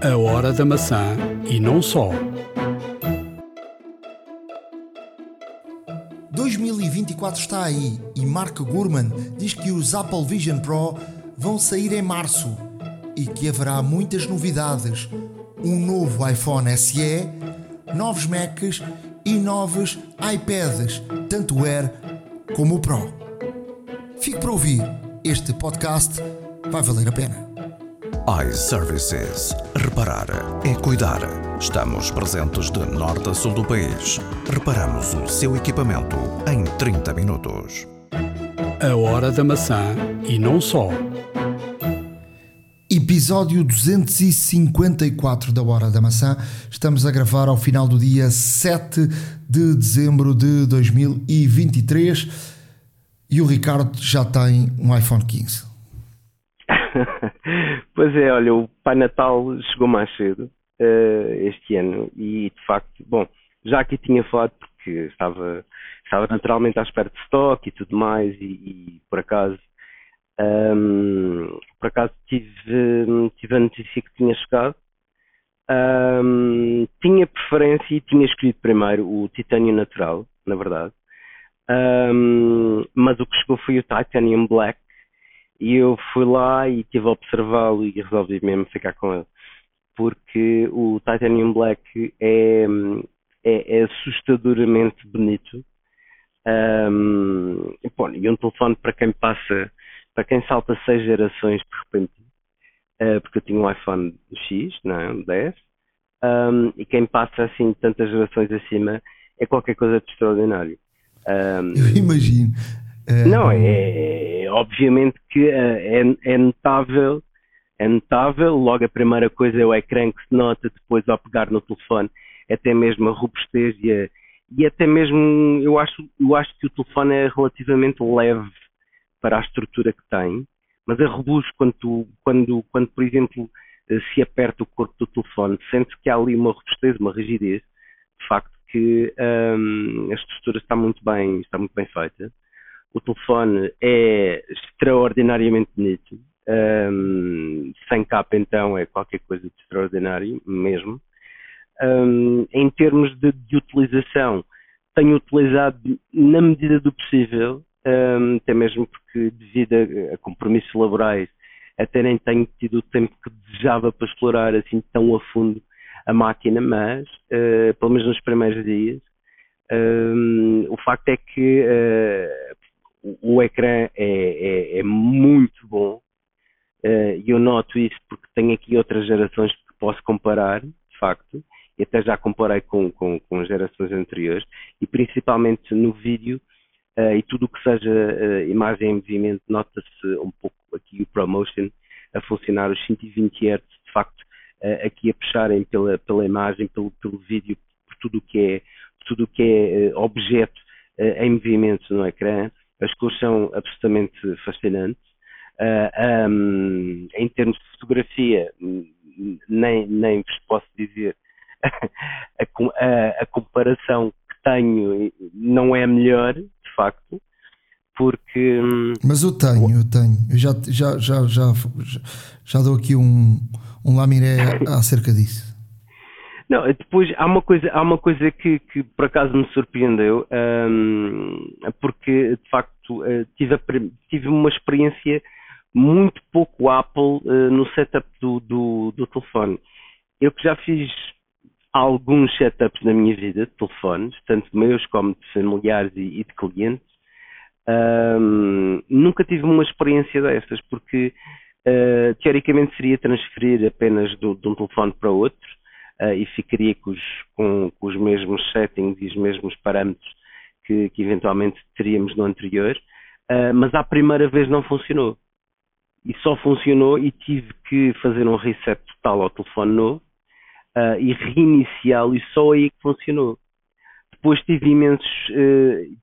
A hora da maçã e não só. 2024 está aí e Mark Gurman diz que os Apple Vision Pro vão sair em março e que haverá muitas novidades. Um novo iPhone SE, novos Macs e novos iPads, tanto o Air como o Pro. Fique para ouvir, este podcast vai valer a pena iServices. Reparar é cuidar. Estamos presentes de norte a sul do país. Reparamos o seu equipamento em 30 minutos. A hora da maçã e não só. Episódio 254 da Hora da Maçã. Estamos a gravar ao final do dia 7 de dezembro de 2023 e o Ricardo já tem um iPhone 15. pois é, olha, o Pai Natal chegou mais cedo uh, este ano e de facto, bom, já aqui tinha falado porque estava, estava naturalmente à espera de stock e tudo mais e, e por acaso um, por acaso tive, tive a notícia que tinha chegado. Um, tinha preferência e tinha escolhido primeiro o titânio natural, na verdade. Um, mas o que chegou foi o Titanium Black e eu fui lá e estive a observá-lo e resolvi mesmo ficar com ele. Porque o Titanium Black é, é, é assustadoramente bonito. Um, e, bom, e um telefone para quem passa, para quem salta seis gerações de repente, uh, porque eu tinha um iPhone X, não é? Um 10, um, e quem passa assim tantas gerações acima é qualquer coisa de extraordinário. Um, eu imagino. Não, é, é obviamente que é, é, é, notável, é notável, logo a primeira coisa é o ecrã que se nota depois ao pegar no telefone, até mesmo a robustez e, a, e até mesmo eu acho, eu acho que o telefone é relativamente leve para a estrutura que tem, mas é robusto quando, tu, quando, quando por exemplo, se aperta o corpo do telefone, sente que há ali uma robustez, uma rigidez, de facto que hum, a estrutura está muito bem, está muito bem feita. O telefone é extraordinariamente bonito. Um, sem capa, então, é qualquer coisa de extraordinário, mesmo. Um, em termos de, de, utilização, tenho utilizado na medida do possível, um, até mesmo porque, devido a, a, compromissos laborais, até nem tenho tido o tempo que desejava para explorar assim tão a fundo a máquina, mas, uh, pelo menos nos primeiros dias, o facto é que uh, o, ecrã é, é, é muito bom uh, e eu noto isso porque tenho aqui outras gerações que posso comparar, de facto, e até já comparei com, com, com gerações anteriores, e principalmente no vídeo uh, e tudo o que seja uh, imagem em movimento, nota-se um pouco aqui o ProMotion a funcionar os 120 Hz, de facto, uh, aqui a puxarem pela, pela imagem, pelo, pelo vídeo, por tudo o que é, tudo o que é objeto em movimento no ecrã. As cores são absolutamente fascinantes. Uh, ah, um, em termos de fotografia, nem, nem vos posso dizer a, a, a, comparação que tenho não é a melhor, de facto, porque. Hum, Mas eu tenho, eu tenho. Eu já, já, já, já, já dou aqui um, um lamiré acerca disso. Não, depois há uma coisa, há uma coisa que, que por acaso me surpreendeu, um, porque de facto uh, tive, a, tive, uma experiência muito pouco Apple uh, no setup do, do, do, telefone. Eu que já fiz alguns setups na minha vida de telefones, tanto meus como de familiares e, e de clientes, um, nunca tive uma experiência dessas, porque uh, teoricamente seria transferir apenas do, de um telefone para outro uh, e ficaria com os, com, com os, mesmos settings e os mesmos parâmetros que, que eventualmente teríamos no anterior, uh, mas à primeira vez não funcionou. E só funcionou e tive que fazer um reset total ao telefone novo uh, e reiniciá-lo e só aí que funcionou. Depois tive, imensos,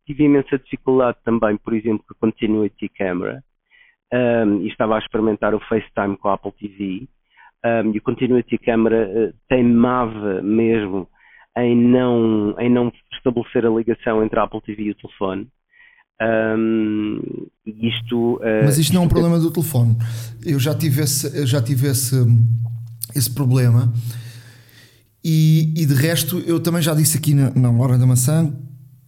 tive imensa dificuldade também, por exemplo, com a Continuity Camera, um, e estava a experimentar o FaceTime com a Apple TV um, e o Continuity Camera uh, teimava mesmo em não, em não estabelecer a ligação entre a Apple TV e o telefone. Um, isto, uh, Mas isto não é um problema do telefone. Eu já tive esse, eu já tive esse, esse problema. E, e, de resto, eu também já disse aqui na, na hora da maçã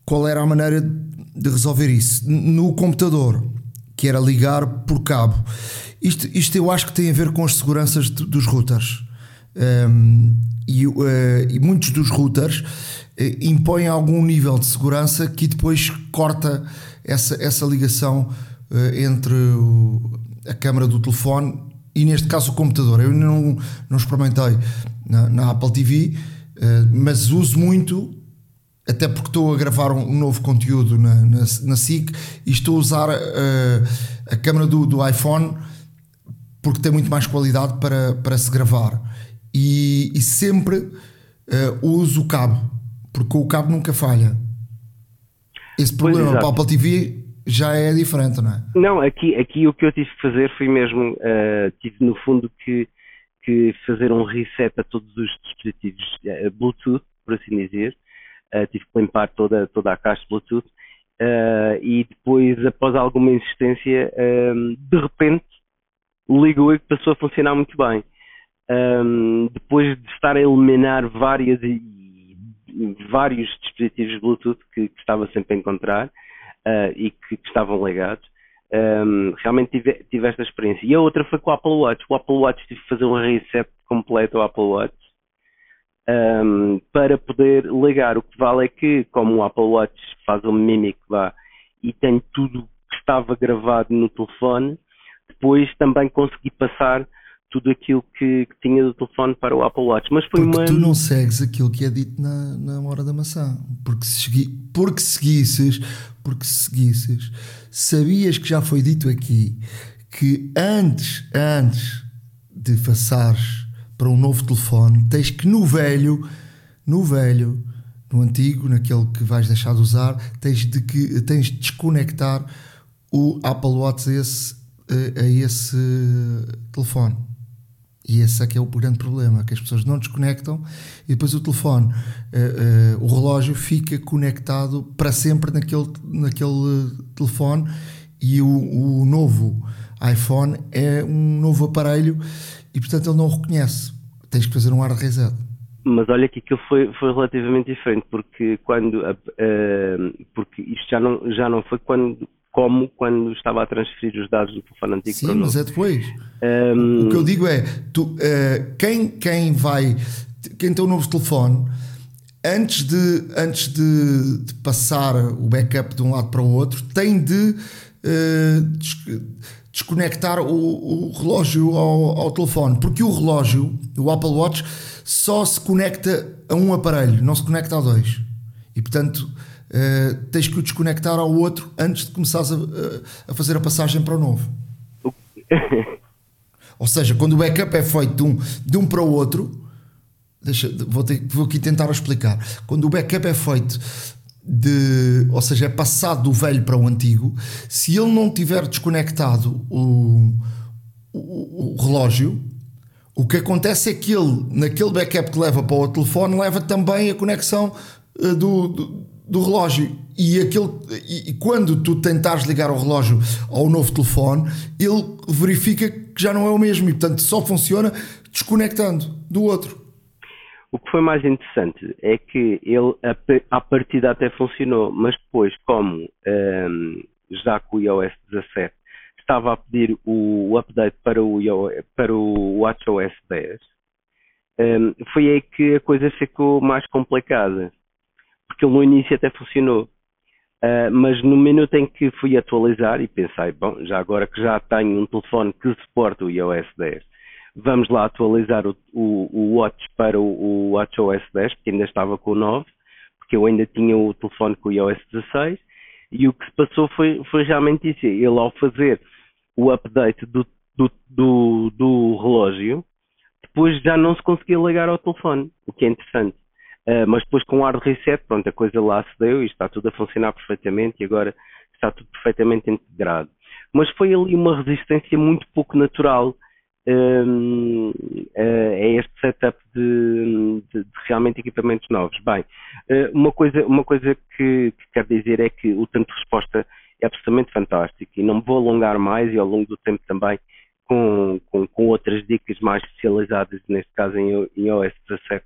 qual era a maneira de resolver isso. No computador, que era ligar por cabo. Isto, isto eu acho que tem a ver com as seguranças de, dos routers. Um, e, uh, e, muitos dos routers uh, impõem algum nível de segurança que depois corta essa, essa ligação uh, entre o, a câmara do telefone e neste caso o computador. Eu não, não experimentei na, na Apple TV, mas uso muito até porque estou a gravar um, novo conteúdo na, na, na SIC e estou a usar uh, a câmera do, do, iPhone porque tem muito mais qualidade para, para se gravar. E, e sempre uh, uso o cabo porque o cabo nunca falha. Esse problema para a Apple TV já é diferente, não é? Não, aqui, aqui o que eu tive que fazer foi mesmo uh, tive no fundo que, que fazer um reset a todos os dispositivos Bluetooth, por assim dizer. Uh, tive que limpar toda, toda a caixa Bluetooth. Uh, e depois, após alguma insistência, um, de repente ligou e passou a funcionar muito bem. Um, depois de estar a eliminar várias e, vários dispositivos Bluetooth que, que, estava sempre a encontrar uh, e que, que, estavam ligados, um, realmente tive, tive, esta experiência. E a outra foi com o Apple Watch. O Apple Watch tive que fazer um reset completo ao Apple Watch um, para poder ligar. O que vale é que, como o Apple Watch faz um mimic lá e tem tudo que estava gravado no telefone, depois também consegui passar tudo aquilo que, que, tinha do telefone para o Apple Watch. Mas foi porque uma... tu não segues aquilo que é dito na, na hora da maçã. Porque, segui, porque seguisses, porque seguisses, sabias que já foi dito aqui que antes, antes de passares para um novo telefone, tens que no velho, no velho, no antigo, naquele que vais deixar de usar, tens de que tens de desconectar o Apple Watch esse, a esse telefone. E esse é que é o grande problema, que as pessoas não desconectam e depois o telefone, uh, uh, o relógio fica conectado para sempre naquele, naquele telefone e o, o novo iPhone é um novo aparelho e portanto ele não o reconhece. Tens que fazer um hard reset. Mas olha que aquilo foi, foi relativamente diferente, porque quando uh, porque isto já não, já não foi quando como quando estava a transferir os dados do telefone antigo Sim, para o mas é depois. Um... O que eu digo é, tu, uh, quem, quem vai, quem tem um novo telefone, antes de, antes de, de, passar o backup de um lado para o outro, tem de uh, desconectar o, o relógio ao, ao, telefone, porque o relógio, o Apple Watch, só se conecta a um aparelho, não se conecta a dois. E portanto uh, tens que o desconectar ao outro antes de começares a, a fazer a passagem para o novo. Ou seja, quando o backup é feito de um, de um para o outro, deixa, vou, ter, vou aqui tentar explicar. Quando o backup é feito de, ou seja, é passado do velho para o antigo, se ele não tiver desconectado o, o, o, relógio, o que acontece é que ele, naquele backup que leva para o telefone, leva também a conexão do, do, do, relógio. E, aquele, e, quando tu tentares ligar o relógio ao novo telefone, ele verifica que já não é o mesmo e, portanto, só funciona desconectando do outro. O que foi mais interessante é que ele, a, partida até funcionou, mas depois, como um, ehm, já com o iOS 17 estava a pedir o, update para o, para o WatchOS 10, um, foi aí que a coisa ficou mais complicada. Porque no início até funcionou. Uh, mas no minuto em que fui atualizar e pensei, bom, já agora que já tenho um telefone que suporta o iOS 10 vamos lá atualizar o, o, o Watch para o, o WatchOS 10, porque ainda estava com o 9, porque eu ainda tinha o telefone com o iOS 16, e o que se passou foi, foi realmente isso. Ele, ao fazer o update do, do, do, do relógio, depois já não se conseguia ligar ao telefone, o que é interessante. Uh, mas depois com o hard reset, pronto, a coisa lá se deu e está tudo a funcionar perfeitamente e agora está tudo perfeitamente integrado. Mas foi ali uma resistência muito pouco natural um, é este setup de, de, de, realmente equipamentos novos. Bem, uh, uma coisa, uma coisa que, que quero dizer é que o tempo de resposta é absolutamente fantástico e não me vou alongar mais e ao longo do tempo também com, com, com, outras dicas mais especializadas, neste caso em, em OS 17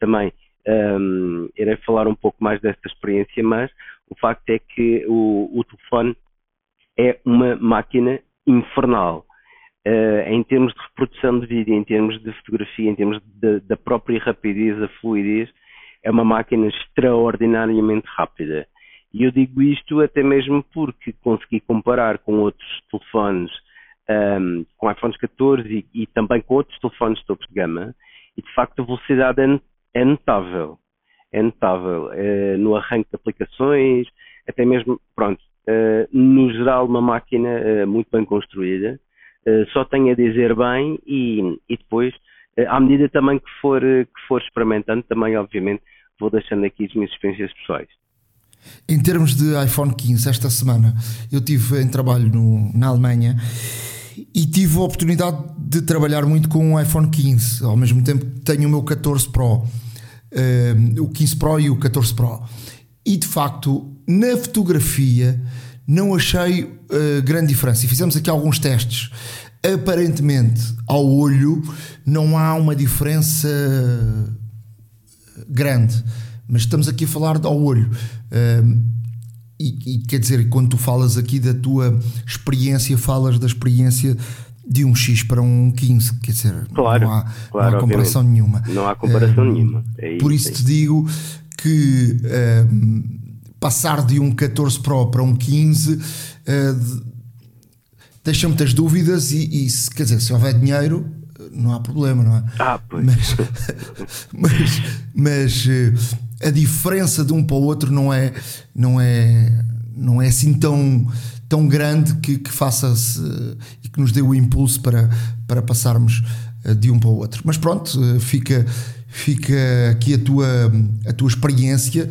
também. Um, irei falar um pouco mais desta experiência, mas o facto é que o, o telefone é uma máquina infernal. Uh, em termos de reprodução de vídeo, em termos de fotografia, em termos da própria rapidez, a fluidez, é uma máquina extraordinariamente rápida. E eu digo isto até mesmo porque consegui comparar com outros telefones, um, com iPhones 14 e, e, também com outros telefones topo de gama, e de facto a velocidade é, é notável. É notável. Uh, no arranque de aplicações, até mesmo, pronto, uh, no geral, uma máquina uh, muito bem construída. só tenho a dizer bem e, e depois, à medida também que for, que for experimentando, também, obviamente, vou deixando aqui as minhas experiências pessoais. Em termos de iPhone 15, esta semana eu tive em trabalho no, na Alemanha e tive a oportunidade de trabalhar muito com o iPhone 15. Ao mesmo tempo tenho o meu 14 Pro, uh, o 15 Pro e o 14 Pro. E de facto, na fotografia, não achei uh, grande diferença. E fizemos aqui alguns testes. Aparentemente, ao olho, não há uma diferença grande mas estamos aqui a falar ao olho. E, e, quer dizer, quando tu falas aqui da tua experiência, falas da experiência de um X para um 15, quer dizer, claro, não há, claro, não há comparação nenhuma. Não há comparação nenhuma. É isso, por isso é te digo que passar de um 14 Pro para um 15 uh, deixa muitas dúvidas e, e se, quer dizer, se houver dinheiro não há problema, não é? Ah, pois. Mas, mas, mas a diferença de um para o outro não é, não é, não é assim tão, tão grande que, que faça e que nos dê o impulso para, para passarmos eh, de um para o outro. Mas pronto, eh, fica, fica aqui a tua, a tua experiência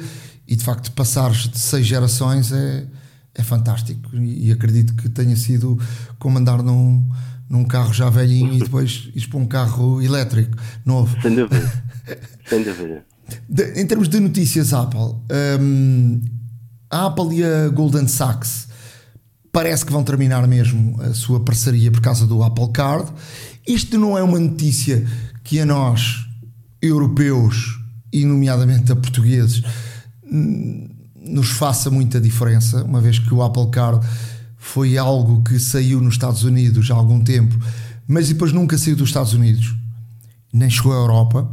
e de facto passares de seis gerações é, é fantástico e acredito que tenha sido como andar num, num carro já velhinho e depois ir para um carro elétrico novo. Sem dúvida, sem dúvida. De, em termos de notícias Apple, um, a Apple e a Golden Sachs parece que vão terminar mesmo a sua parceria por causa do Apple Card. Isto não é uma notícia que a nós, europeus e nomeadamente a portugueses, nos faça muita diferença, uma vez que o Apple Card foi algo que saiu nos Estados Unidos há algum tempo, mas depois nunca saiu dos Estados Unidos, nem chegou à Europa.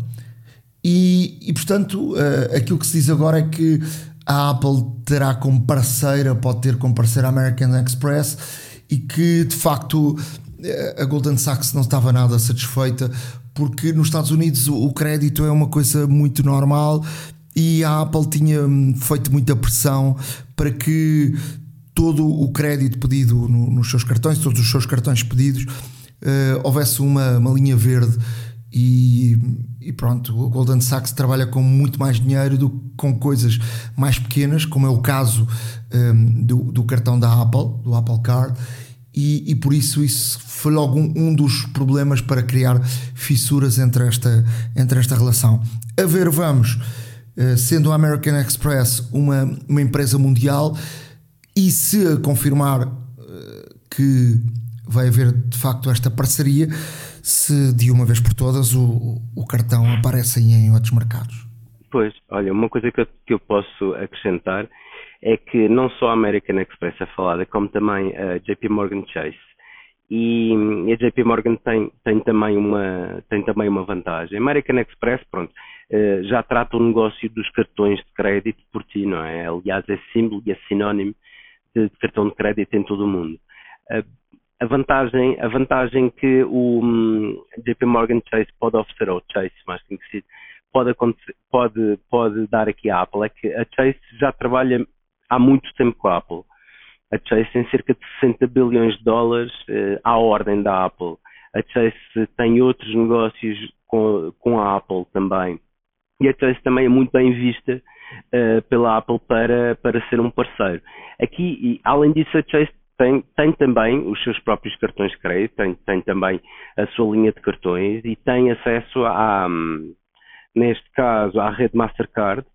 E, e portanto, uh, aquilo que se diz agora é que a Apple terá como parceira, pode ter como parceira a American Express e que de facto eh, a Goldman Sachs não estava nada satisfeita porque nos Estados Unidos o crédito é uma coisa muito normal e a Apple tinha hum, feito muita pressão para que todo o crédito pedido no, nos seus cartões, todos os seus cartões pedidos, uh, houvesse uma, uma linha verde e, e, pronto, o Golden Sachs trabalha com muito mais dinheiro do que com coisas mais pequenas, como é o caso um, do, do, cartão da Apple, do Apple Card, e, e por isso isso foi logo um, um, dos problemas para criar fissuras entre esta, entre esta relação. A ver, vamos, uh, sendo a American Express uma, uma empresa mundial, e se confirmar uh, que vai haver de facto esta parceria se de uma vez por todas o, o cartão aparece em outros mercados. Pois, olha, uma coisa que eu, que eu posso acrescentar é que não só a American Express é falada, como também a JP Morgan Chase. E, e a JP Morgan tem, tem, também uma, tem também uma vantagem. A American Express, pronto, eh, já trata o negócio dos cartões de crédito por ti, não é? Aliás, é símbolo e é sinónimo de cartão de crédito em todo o mundo a vantagem, a vantagem que o um, JP Morgan Chase pode oferecer, ou Chase mais conhecido, pode, pode, pode dar aqui à Apple é que a Chase já trabalha há muito tempo com a Apple. A Chase tem cerca de 60 bilhões de dólares eh, à ordem da Apple. A Chase tem outros negócios com, com a Apple também. E a Chase também é muito bem vista uh, pela Apple para, para ser um parceiro. Aqui, além disso, a Chase tem, tem também os seus próprios cartões de crédito, tem, tem também a sua linha de cartões e tem acesso a, neste caso, à rede Mastercard,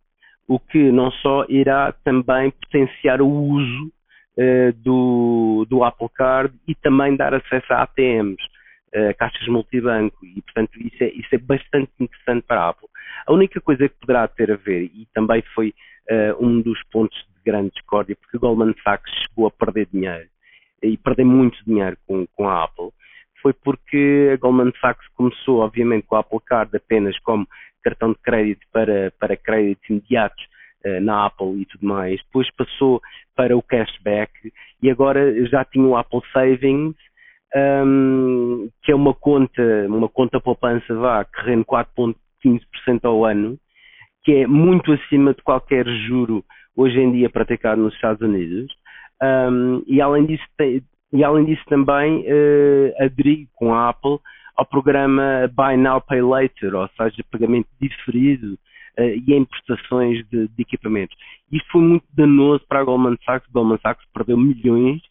o que não só irá também potenciar o uso uh, do, do Apple Card e também dar acesso a ATMs. uh, caixas multibanco e, portanto, isso é, isso é bastante interessante para a Apple. A única coisa que poderá ter a ver, e também foi uh, um dos pontos de grande discórdia, porque Goldman Sachs chegou a perder dinheiro e perder muito dinheiro com, com a Apple, foi porque a Goldman Sachs começou, obviamente, com a Apple Card apenas como cartão de crédito para, para créditos imediatos uh, na Apple e tudo mais. Depois passou para o cashback e agora já tinha o Apple Savings, um, que é uma conta, uma conta poupança, vá, que rende 4,15% ao ano, que é muito acima de qualquer juro hoje em dia praticado nos Estados Unidos. Um, e além disso, tem, e além disso também uh, aderi com a Apple ao programa Buy Now Pay Later, ou seja, pagamento diferido uh, e em prestações de, de, equipamentos. Isto foi muito danoso para a Goldman Sachs. Goldman Sachs perdeu milhões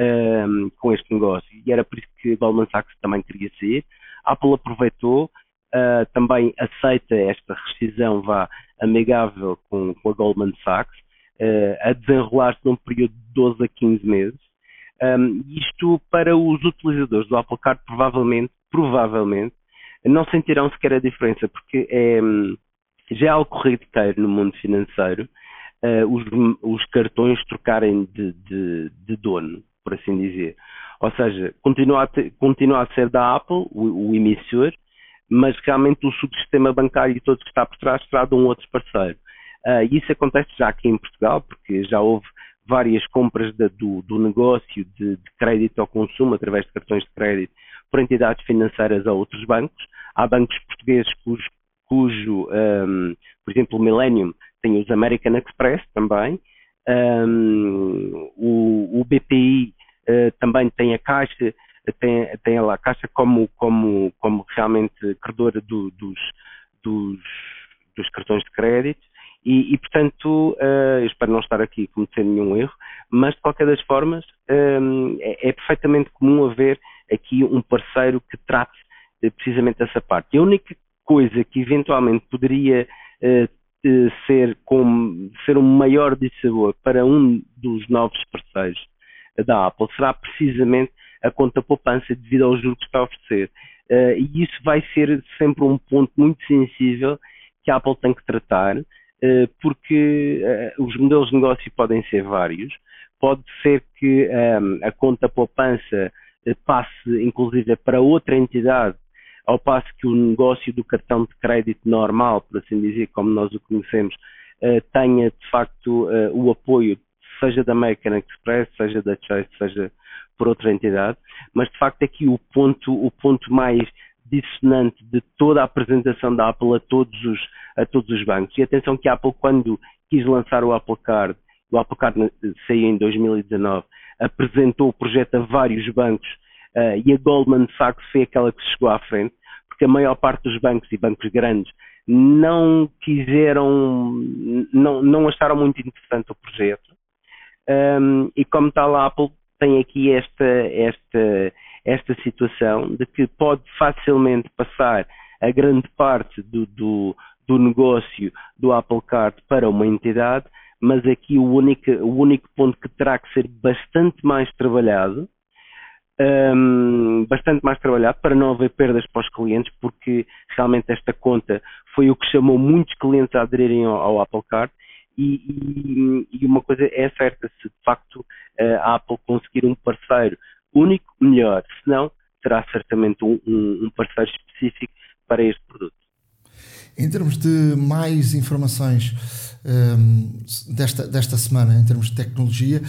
uh, com este negócio e era por isso que a Goldman Sachs também queria sair. A Apple aproveitou, uh, também aceita esta rescisão vá amigável com, com a Goldman Sachs, a desenrolar-se num período de 12 a 15 meses um, isto para os utilizadores do Apple Card provavelmente, provavelmente, não sentirão sequer a diferença, porque é, já é algo corriqueiro no mundo financeiro uh, os, os, cartões trocarem de, de, de, dono, por assim dizer. Ou seja, continua a, ter, continua a ser da Apple, o, o emissor, mas realmente o subsistema bancário todo que está por trás será de um outro parceiro. Uh, isso acontece já aqui em Portugal, porque já houve várias compras do, do, negócio de, de, crédito ao consumo através de cartões de crédito por entidades financeiras a outros bancos. Há bancos portugueses cujo, cujo um, por exemplo, o Millennium tem os American Express também. Um, o, o, BPI uh, eh, também tem a Caixa, tem, tem a Caixa como, como, como realmente credora do, dos, dos, dos cartões de crédito. E, e portanto, uh, espero não estar aqui a cometer nenhum erro, mas de qualquer das formas, um, é, é, perfeitamente comum haver aqui um parceiro que trate uh, precisamente essa parte. A única coisa que eventualmente poderia uh, ser, com, ser um maior dissabor para um dos novos parceiros da Apple será precisamente a conta poupança devido ao juro que está a oferecer. e isso vai ser sempre um ponto muito sensível que a Apple tem que tratar eh, porque eh, os modelos de negócio podem ser vários. Pode ser que um, ehm, a conta poupança passe, inclusive, para outra entidade, ao passo que o negócio do cartão de crédito normal, por assim dizer, como nós o conhecemos, tenha de facto o apoio, seja da American Express, seja da Chase, seja por outra entidade, mas de facto aqui o ponto, o ponto mais dissonante de toda a apresentação da Apple a todos os, a todos os bancos. E atenção que a Apple, quando quis lançar o Apple Card, o Apple Card saiu em 2019, apresentou o projeto a vários bancos uh, e a Goldman Sachs foi aquela que chegou à frente, porque a maior parte dos bancos e bancos grandes não quiseram, não, não acharam muito interessante o projeto. Um, e como tal, a Apple tem aqui esta, esta, esta situação de que pode facilmente passar a grande parte do, do, do negócio do Apple Card para uma entidade, mas aqui o único, o único ponto que terá que ser bastante mais trabalhado, um, bastante mais trabalhado para não haver perdas para os clientes, porque realmente esta conta foi o que chamou muitos clientes a aderirem ao, ao Apple Card. E, e, e, uma coisa é certa, se de facto a Apple conseguir um parceiro único, melhor. Se não, terá certamente um, um, parceiro específico para este produto. Em termos de mais informações um, desta, desta semana, em termos de tecnologia,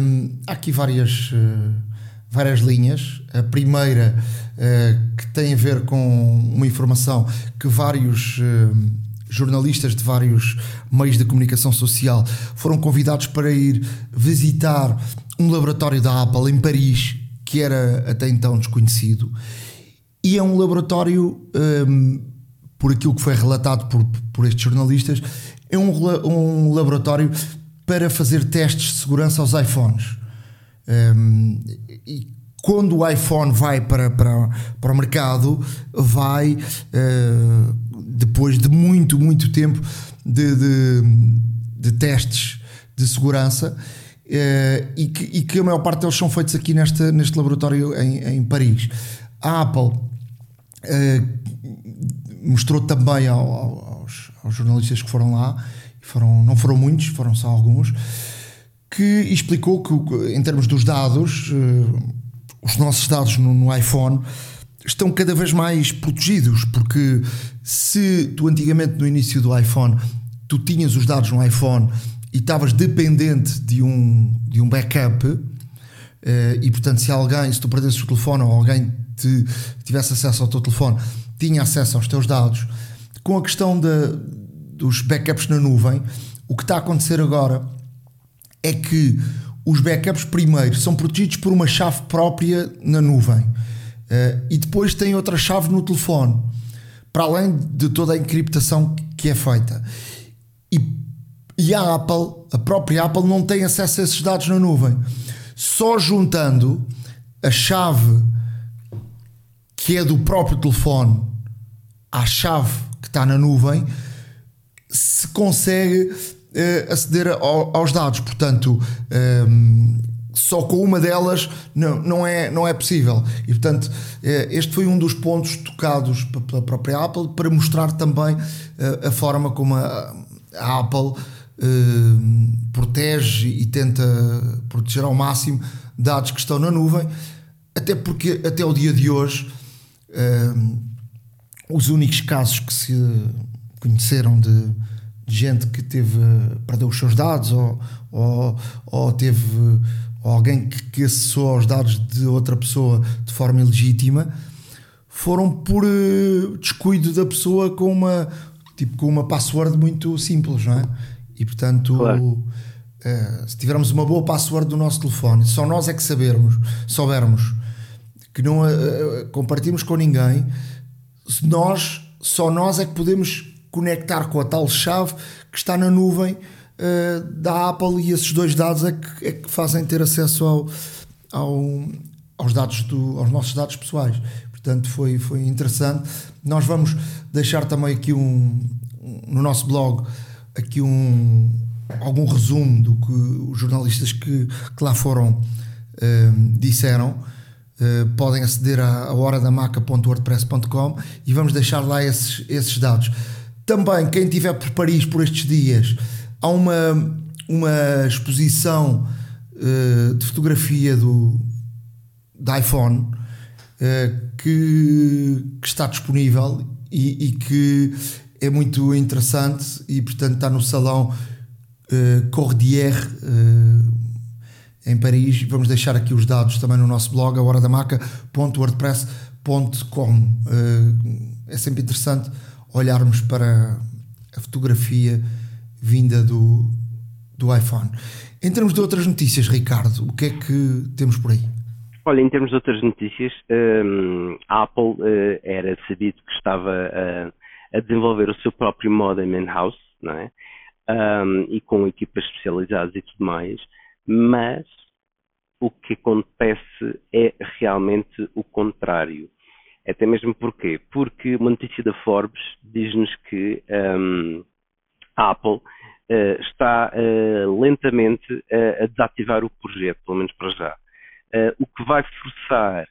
um, há aqui várias, uh, várias linhas. A primeira, uh, que tem a ver com uma informação que vários. Uh, jornalistas de vários meios de comunicação social foram convidados para ir visitar um laboratório da Apple em Paris, que era até então desconhecido, e é um laboratório, um, por aquilo que foi relatado por, por estes jornalistas, é um, um laboratório para fazer testes de segurança aos iPhones. Um, e quando o iPhone vai para, para, para o mercado, vai uh, depois de muito, muito tempo de, de, de testes de segurança. Uh, e, que, e, que, a maior parte deles são feitos aqui neste, neste laboratório em, em Paris. A Apple mostrou também ao, aos, aos, jornalistas que foram lá, foram, não foram muitos, foram só alguns, que explicou que, em termos dos dados, os nossos dados no, no iPhone estão cada vez mais protegidos, porque se tu antigamente no início do iPhone tu tinhas os dados no iPhone e estavas dependente de um, de um backup, uh, e portanto, se alguém, se tu perdesses o telefone ou alguém te, tivesse acesso ao teu telefone, tinha acesso aos teus dados, com a questão de, dos backups na nuvem, o que está a acontecer agora é que os backups primeiro são protegidos por uma chave própria na nuvem uh, e depois tem outra chave no telefone, para além de toda a encriptação que é feita. E, e a Apple, a própria Apple, não tem acesso a esses dados na nuvem. Só juntando a chave que é do próprio telefone à chave que está na nuvem, se consegue uh, aceder ao, aos dados. Portanto, um, ehm, só com uma delas não, não, é, não é possível. E portanto, eh, este foi um dos pontos tocados pela própria Apple para mostrar também eh, a forma como a, Apple uh, protege e tenta proteger ao máximo dados que estão na nuvem, até porque até o dia de hoje os únicos casos que se conheceram de, de gente que teve perdeu os seus dados ou, ou, ou teve ou alguém que, que acessou aos dados de outra pessoa de forma ilegítima foram por uh, descuido da pessoa com uma tipo com uma password muito simples, não é? E portanto, claro. uh, se tivermos uma boa password do nosso telefone, só nós é que sabermos, soubermos que não uh, compartimos com ninguém, nós só nós é que podemos conectar com a tal chave que está na nuvem uh, da Apple e esses dois dados é que, é que fazem ter acesso ao, ao, aos dados do, aos nossos dados pessoais. Portanto, foi, foi interessante. Nós vamos deixar também aqui um, no nosso blog aqui um algum resumo do que os jornalistas que, que lá foram uh, disseram. Uh, podem aceder a, a horadamaca.wordpress.com e vamos deixar lá esses, esses dados. Também, quem estiver por Paris por estes dias, há uma, uma exposição uh, de fotografia do, da iPhone uh, que, que, está disponível e, e, que é muito interessante e portanto está no salão uh, Cordier uh, em Paris. Vamos deixar aqui os dados também no nosso blog, a horadamaca.wordpress.com. Uh, é sempre interessante olharmos para a fotografia vinda do, do iPhone. Em termos de outras notícias, Ricardo, o que é que temos por aí? Olha, em termos de outras notícias, um, a Apple uh, era sabido que estava uh, a desenvolver o seu próprio modem in-house, não é? Um, e com equipas especializadas e tudo mais, mas o que acontece é realmente o contrário. Até mesmo porquê? Porque uma notícia da Forbes diz-nos que um, a Apple está uh, lentamente a desativar o projeto, pelo menos para já. o que vai forçar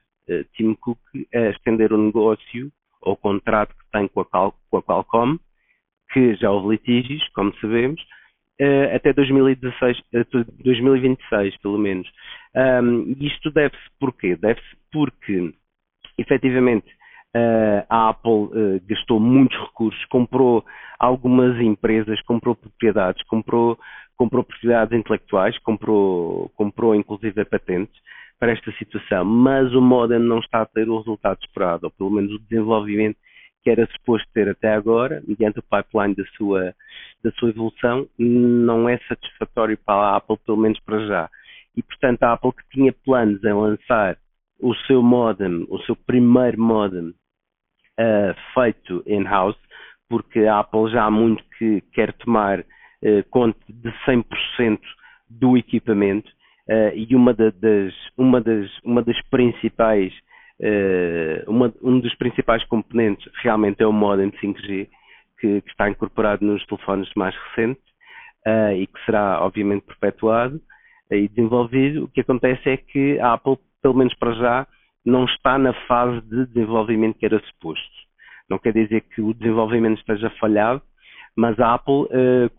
Tim Cook a estender o negócio ou contrato que tem com a, Cal com a Qualcomm, que já houve litígios, como sabemos, até 2016, 2026, pelo menos. Um, isto deve-se porquê? Deve-se porque, efetivamente, a Apple uh, gastou muitos recursos, comprou algumas empresas, comprou propriedades, comprou, comprou propriedades intelectuais, comprou, comprou inclusive patentes para esta situação, mas o modem não está a ter o resultado esperado, ou pelo menos o desenvolvimento que era suposto ter até agora, mediante o pipeline da sua, da sua evolução, não é satisfatório para a Apple, pelo menos para já. E, portanto, a Apple que tinha planos em lançar o seu modem, o seu primeiro modem feito in-house, porque a Apple já há muito que quer tomar uh, conta de 100% do equipamento uh, e uma, da, das, uma, das, uma das principais uma, um dos principais componentes realmente é o modem 5G que, que está incorporado nos telefones mais recentes e que será obviamente perpetuado e desenvolvido. O que acontece é que a Apple, pelo menos para já, não está na fase de desenvolvimento que era suposto. Não quer dizer que o desenvolvimento esteja falhado, mas a Apple, uh,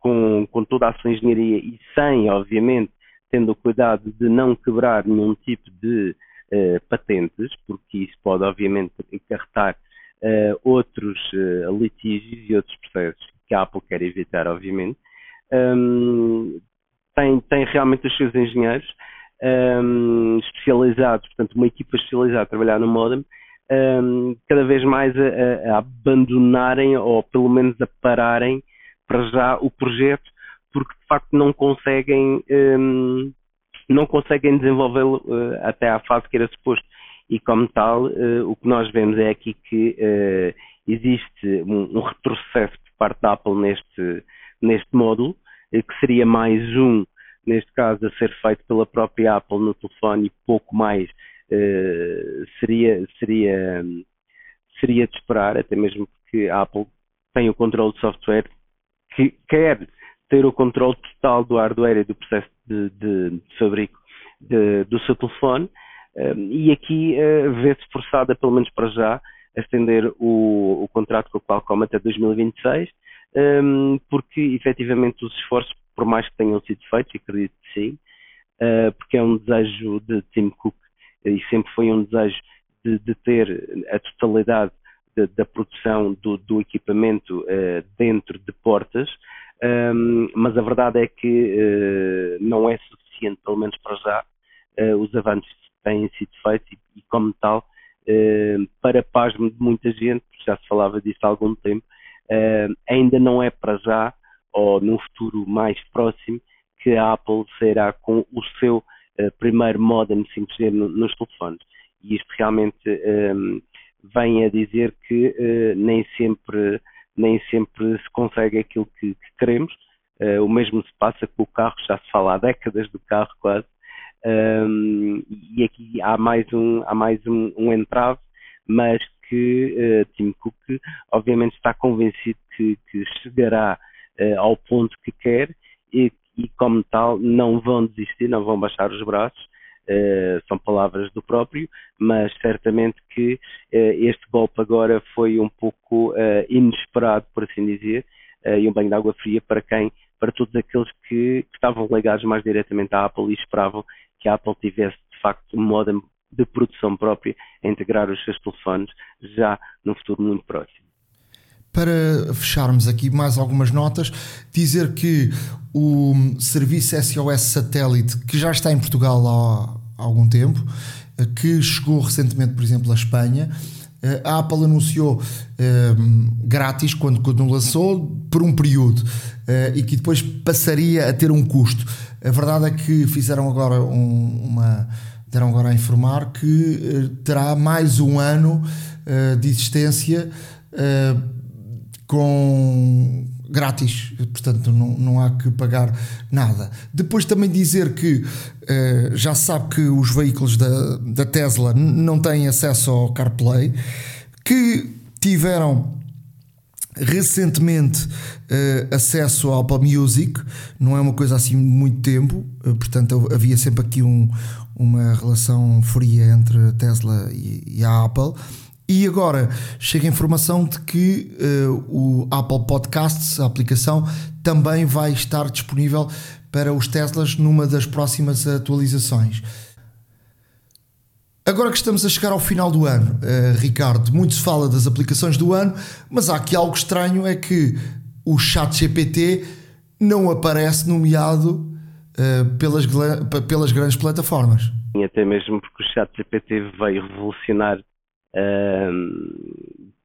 com, com, toda a sua engenharia e sem, obviamente, tendo o cuidado de não quebrar nenhum tipo de uh, patentes, porque isso pode, obviamente, encarretar uh, outros litígios e outros processos que a Apple quer evitar, obviamente, um, tem, tem realmente os seus engenheiros um, especializados, portanto, uma equipa especializada a trabalhar no modem, um, cada vez mais a, a, abandonarem ou pelo menos a pararem para já o projeto, porque de facto não conseguem um, não conseguem desenvolvê-lo uh, até à fase que era suposto. E como tal, uh, o que nós vemos é aqui que uh, existe um, um, retrocesso por parte da Apple neste, neste módulo, que seria mais um, neste caso, a ser feito pela própria Apple no telefone e pouco mais uh, seria, seria, seria de esperar, até mesmo porque a Apple tem o controle de software que quer ter o controle total do hardware e do processo de, de, de fabrico de, do seu telefone uh, e aqui uh, vê-se forçada, pelo menos para já, a estender o, o contrato com o Qualcomm até 2026 um, porque efetivamente os esforços, por mais que tenham sido feitos, acredito que sim, uh, porque é um desejo de Tim Cook e sempre foi um desejo de, de ter a totalidade de, da produção do, do equipamento uh, dentro de portas, um, mas a verdade é que uh, não é suficiente, pelo menos para já, os avanços têm sido feitos e, e como tal, para pasmo de muita gente, já se falava disso há algum tempo, ainda não é para já, ou num futuro mais próximo, que a Apple será com o seu uh, primeiro modem 5G no, nos telefones. E isto realmente um, ehm, vem a dizer que uh, nem, sempre, nem sempre se consegue aquilo que, que queremos. Uh, o mesmo se passa com o carro, já se fala há décadas do carro quase. Um, ehm, e aqui há mais um, há mais um, um entrave, mas que Tim Cook obviamente está convencido que, que chegará ao ponto que quer e e, como tal, não vão desistir, não vão baixar os braços. Uh, são palavras do próprio, mas certamente que uh, este golpe agora foi um pouco inesperado, por assim dizer, e um banho de água fria para quem, para todos aqueles que, que, estavam ligados mais diretamente à Apple e esperavam que a Apple tivesse de facto um modem de produção própria a integrar os seus telefones já no futuro muito próximo para fecharmos aqui mais algumas notas, dizer que o serviço SOS Satélite, que já está em Portugal há, algum tempo, que chegou recentemente, por exemplo, à Espanha, eh, a Apple anunciou um, ehm, grátis quando, quando lançou por um período uh, e que depois passaria a ter um custo. A verdade é que fizeram agora um, uma deram agora a informar que uh, terá mais um ano uh, de existência com grátis, portanto não, não há que pagar nada. Depois também dizer que uh, já sabe que os veículos da, da Tesla não têm acesso ao CarPlay, que tiveram recentemente uh, acesso ao Apple Music, não é uma coisa assim muito tempo, uh, portanto havia sempre aqui um, uma relação fria entre a Tesla e, e a Apple e agora chega a informação de que uh, o Apple Podcasts, a aplicação, também vai estar disponível para os Teslas numa das próximas atualizações. Agora que estamos a chegar ao final do ano, uh, Ricardo, muito se fala das aplicações do ano, mas há aqui algo estranho: é que o Chat GPT não aparece nomeado uh, pelas, pelas grandes plataformas. Até mesmo porque o Chat GPT veio revolucionar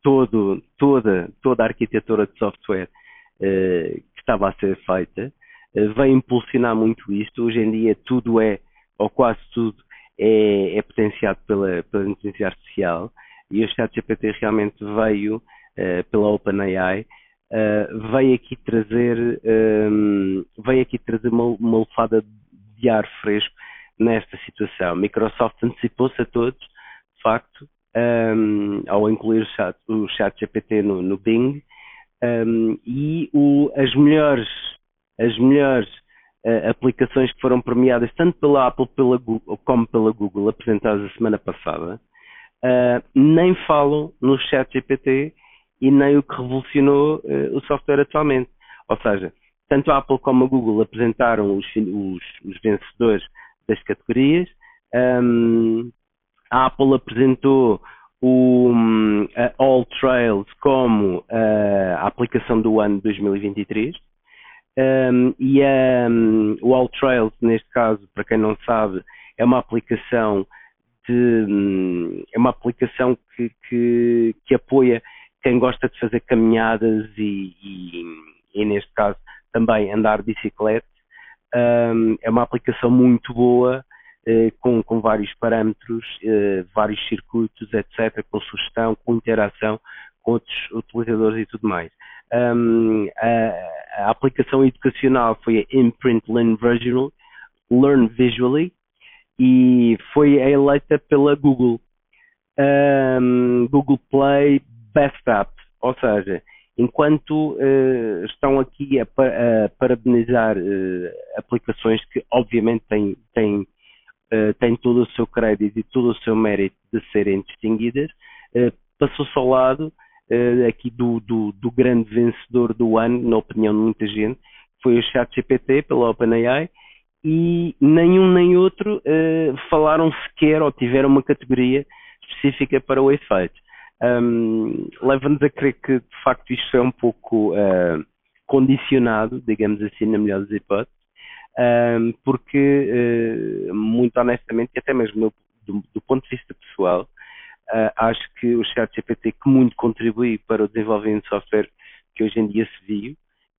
todo, toda, toda a arquitetura de software uh, que estava a ser feita, uh, veio impulsionar muito isto. Hoje em dia tudo é, ou quase tudo, é, é potenciado pela, pela inteligência artificial e o ChatGPT realmente veio uh, pela OpenAI uh, veio aqui trazer um, veio aqui trazer uma, uma lufada de ar fresco nesta situação. Microsoft antecipou-se a todos, de facto, um, ao incluir o chat, o chat GPT no, no Bing um, e o, as melhores as melhores uh, aplicações que foram premiadas tanto pela Apple pela Google, como pela Google, apresentadas a semana passada, uh, nem falam no chat GPT e nem o que revolucionou uh, o software atualmente. Ou seja, tanto a Apple como a Google apresentaram os, os, os vencedores das categorias. Um, a Apple apresentou o um, All Trails como a aplicação do ano 2023 um, e um, o All Trails, neste caso, para quem não sabe, é uma aplicação de, hum, é uma aplicação que, que, que, apoia quem gosta de fazer caminhadas e, e, e neste caso também andar de bicicleta. Um, é uma aplicação muito boa, com, com vários parâmetros, eh, vários circuitos, etc., com sugestão, com interação com outros utilizadores e tudo mais. Um, a, a, aplicação educacional foi a Imprint Learn Visually, Learn Visually e foi eleita pela Google. Um, Google Play Best App, ou seja, enquanto uh, estão aqui a, a parabenizar uh, aplicações que obviamente têm, têm, uh, têm todo o seu crédito e todo o seu mérito de serem distinguidas, passou-se ao lado uh, aqui do, do, do, grande vencedor do ano, na opinião de muita gente, foi o ChatGPT pela OpenAI, e nenhum nem outro uh, falaram sequer ou tiveram uma categoria específica para o efeito. Um, Leva-nos a crer que, de facto, isto é um pouco uh, condicionado, digamos assim, na melhor das hipóteses, um, porque, uh, muito honestamente, e até mesmo do, do, ponto de vista pessoal, Uh, acho que o ChatGPT que muito contribui para o desenvolvimento de software que hoje em dia se viu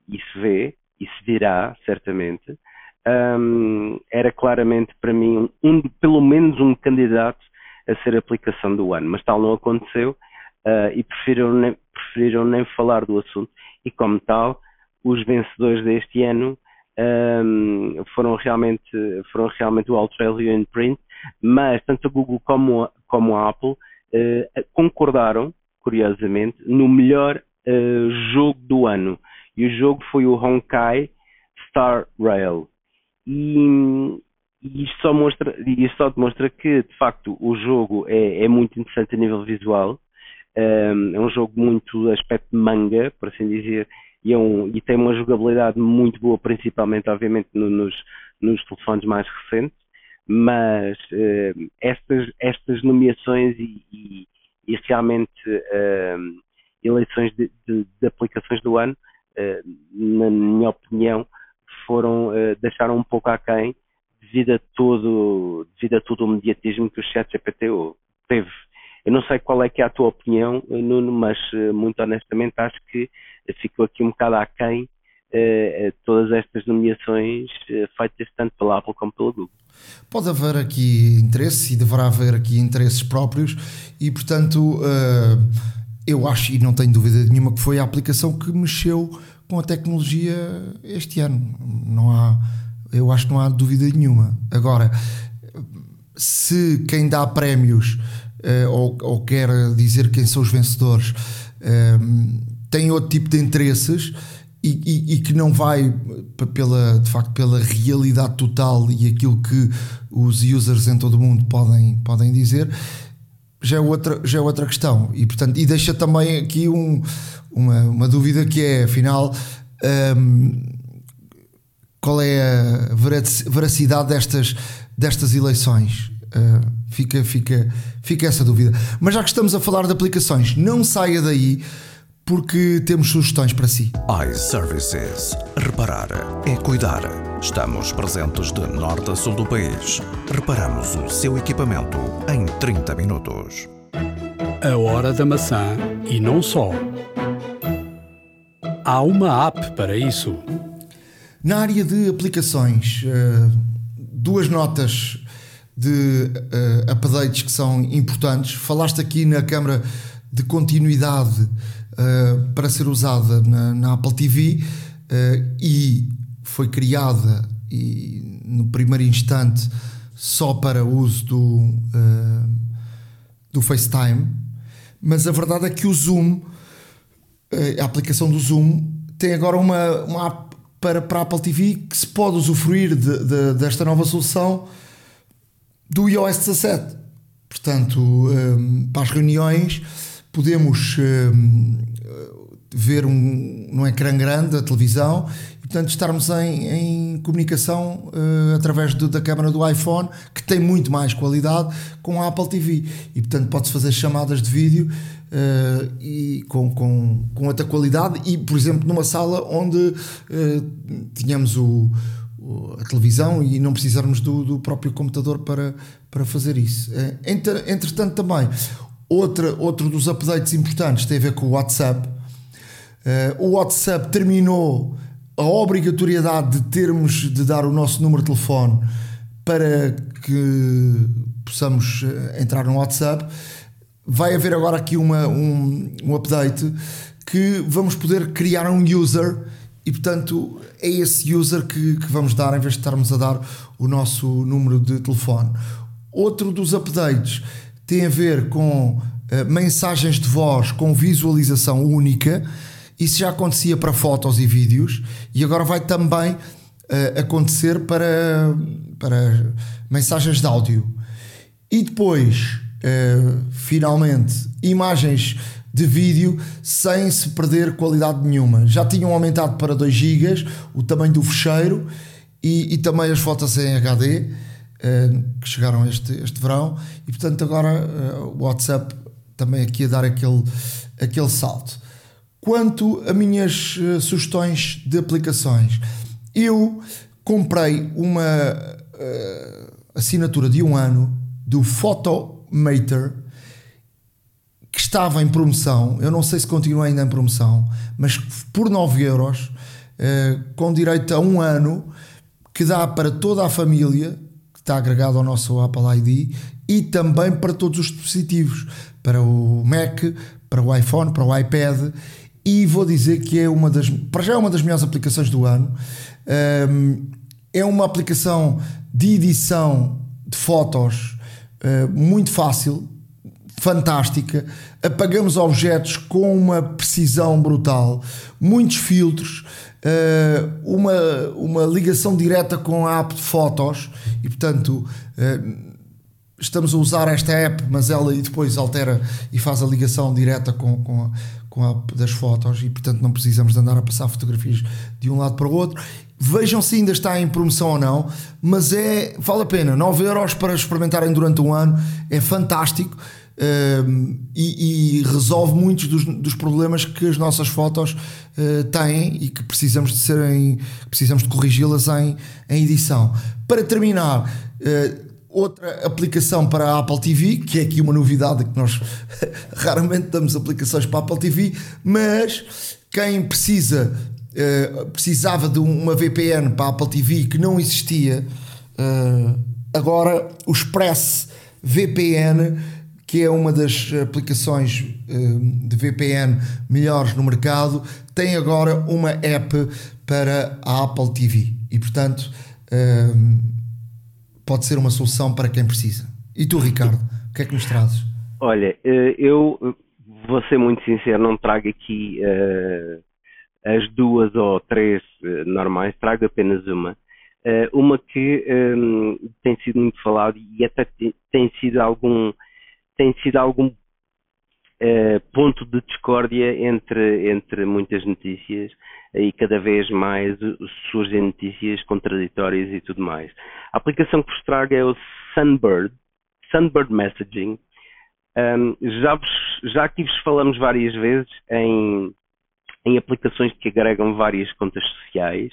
e se vê e se virá certamente um, era claramente para mim um, pelo menos um candidato a ser a aplicação do ano, mas tal não aconteceu uh, e preferiram nem, preferiram nem falar do assunto e como tal os vencedores deste ano um, foram realmente foram realmente o Altrail e o Imprint, mas tanto a Google como a, como a Apple uh, concordaram, curiosamente, no melhor uh, jogo do ano. E o jogo foi o Honkai Star Rail. E, e isto, só mostra, isto só demonstra que, de facto, o jogo é, é muito interessante a nível visual. Um, é um jogo muito aspecto manga, por assim dizer, e, é um, e tem uma jogabilidade muito boa, principalmente, obviamente, no, nos, nos telefones mais recentes mas uh, estas, estas nomeações e, e, e realmente uh, eleições de, de, de, aplicações do ano, uh, na minha opinião, foram deixaram um pouco aquém devido a todo, devido a todo o mediatismo que o ChatGPT teve. Eu não sei qual é que é a tua opinião, Nuno, mas muito honestamente acho que ficou aqui um bocado aquém todas estas nomeações feitas tanto pela Apple como pela Google. Pode haver aqui interesse e deverá haver aqui interesses próprios, e portanto eh, eu acho e não tenho dúvida nenhuma que foi a aplicação que mexeu com a tecnologia este ano. Não há, eu acho que não há dúvida nenhuma. Agora, se quem dá prémios eh, ou, ou quer dizer quem são os vencedores eh, tem outro tipo de interesses e, e, e, que não vai pela, de facto pela realidade total e aquilo que os users em todo o mundo podem, podem dizer, já é, outra, já é outra questão. E, portanto, e deixa também aqui um, uma, uma dúvida que é, afinal, um, qual é a veracidade destas, destas eleições? Uh, fica, fica, fica essa dúvida. Mas já que estamos a falar de aplicações, não saia daí porque temos sugestões para si. iServices. Reparar é cuidar. Estamos presentes de norte a sul do país. Reparamos o seu equipamento em 30 minutos. A hora da maçã e não só. Há uma app para isso. Na área de aplicações, eh, duas notas de eh, updates que são importantes. Falaste aqui na Câmara de Continuidade uh, para ser usada na, na Apple TV uh, eh, e foi criada e, no primeiro instante só para uso do, uh, do FaceTime, mas a verdade é que o Zoom, a aplicação do Zoom, tem agora uma, uma, para, para a Apple TV que se pode usufruir de, de, desta nova solução do iOS 17. Portanto, um, para as reuniões podemos um, ver um, num ecrã grande a televisão e, portanto, estarmos em, em comunicação uh, através da câmera do iPhone, que tem muito mais qualidade, com a Apple TV. E, portanto, pode-se fazer chamadas de vídeo uh, e com, com, com outra qualidade. E, por exemplo, numa sala onde uh, tínhamos o a televisão e não precisarmos do, do, próprio computador para, para fazer isso. Entretanto, também, outra, outro dos updates importantes tem a ver com o WhatsApp. Uh, o WhatsApp terminou a obrigatoriedade de termos de dar o nosso número de telefone para que possamos eh, entrar no WhatsApp. Vai haver agora aqui uma, um, um update que vamos poder criar um user e portanto é esse user que, que, vamos dar em vez de estarmos a dar o nosso número de telefone. Outro dos updates tem a ver com uh, mensagens de voz com visualização única isso já acontecia para fotos e vídeos e agora vai também uh, acontecer para, para mensagens de áudio. E depois, uh, finalmente, imagens de vídeo sem se perder qualidade nenhuma. Já tinham aumentado para 2 GB o tamanho do fecheiro e, e também as fotos em HD que chegaram este, este verão e portanto agora o WhatsApp também aqui a dar aquele, aquele salto. Quanto a minhas uh, sugestões de aplicações, eu comprei uma uh, assinatura de um ano do Photomater que estava em promoção. Eu não sei se continua ainda em promoção, mas por 9 euros, uh, com direito a um ano, que dá para toda a família, está agregado ao nosso Apple ID, e também para todos os dispositivos, para o Mac, para o iPhone, para o iPad e vou dizer que é uma das, para já é uma das melhores aplicações do ano. É uma aplicação de edição de fotos uh, muito fácil, fantástica. Apagamos objetos com uma precisão brutal, muitos filtros, uma, uma ligação direta com a app de fotos e, portanto. Uh, estamos a usar esta app, mas ela depois altera e faz a ligação direta com, com, a, com a das fotos e portanto não precisamos de andar a passar fotografias de um lado para o outro. Vejam se ainda está em promoção ou não, mas é vale a pena. 9 euros para experimentarem durante um ano é fantástico. Um, e, e, resolve muitos dos, dos, problemas que as nossas fotos uh, têm e que precisamos de serem precisamos de corrigi-las em, em edição. Para terminar, uh, outra aplicação para a Apple TV, que é aqui uma novidade que nós raramente damos aplicações para a Apple TV, mas quem precisa uh, precisava de uma VPN para a Apple TV que não existia, uh, agora o Express VPN, que é uma das aplicações uh, de VPN melhores no mercado, tem agora uma app para a Apple TV e portanto pode ser uma solução para quem precisa. E tu, Ricardo, o que é que nos trazes? Olha, eh, eu vou ser muito sincero, não trago aqui uh, as duas ou três uh, normais, trago apenas uma. Uh, uma que um, tem sido muito falada e até tem sido algum tem sido algum ponto de discórdia entre, entre muitas notícias e cada vez mais surgem notícias contraditórias e tudo mais. A aplicação que vos trago é o Sunbird, Sunbird Messaging. Um, já, vos, já aqui vos falamos várias vezes em, em aplicações que agregam várias contas sociais,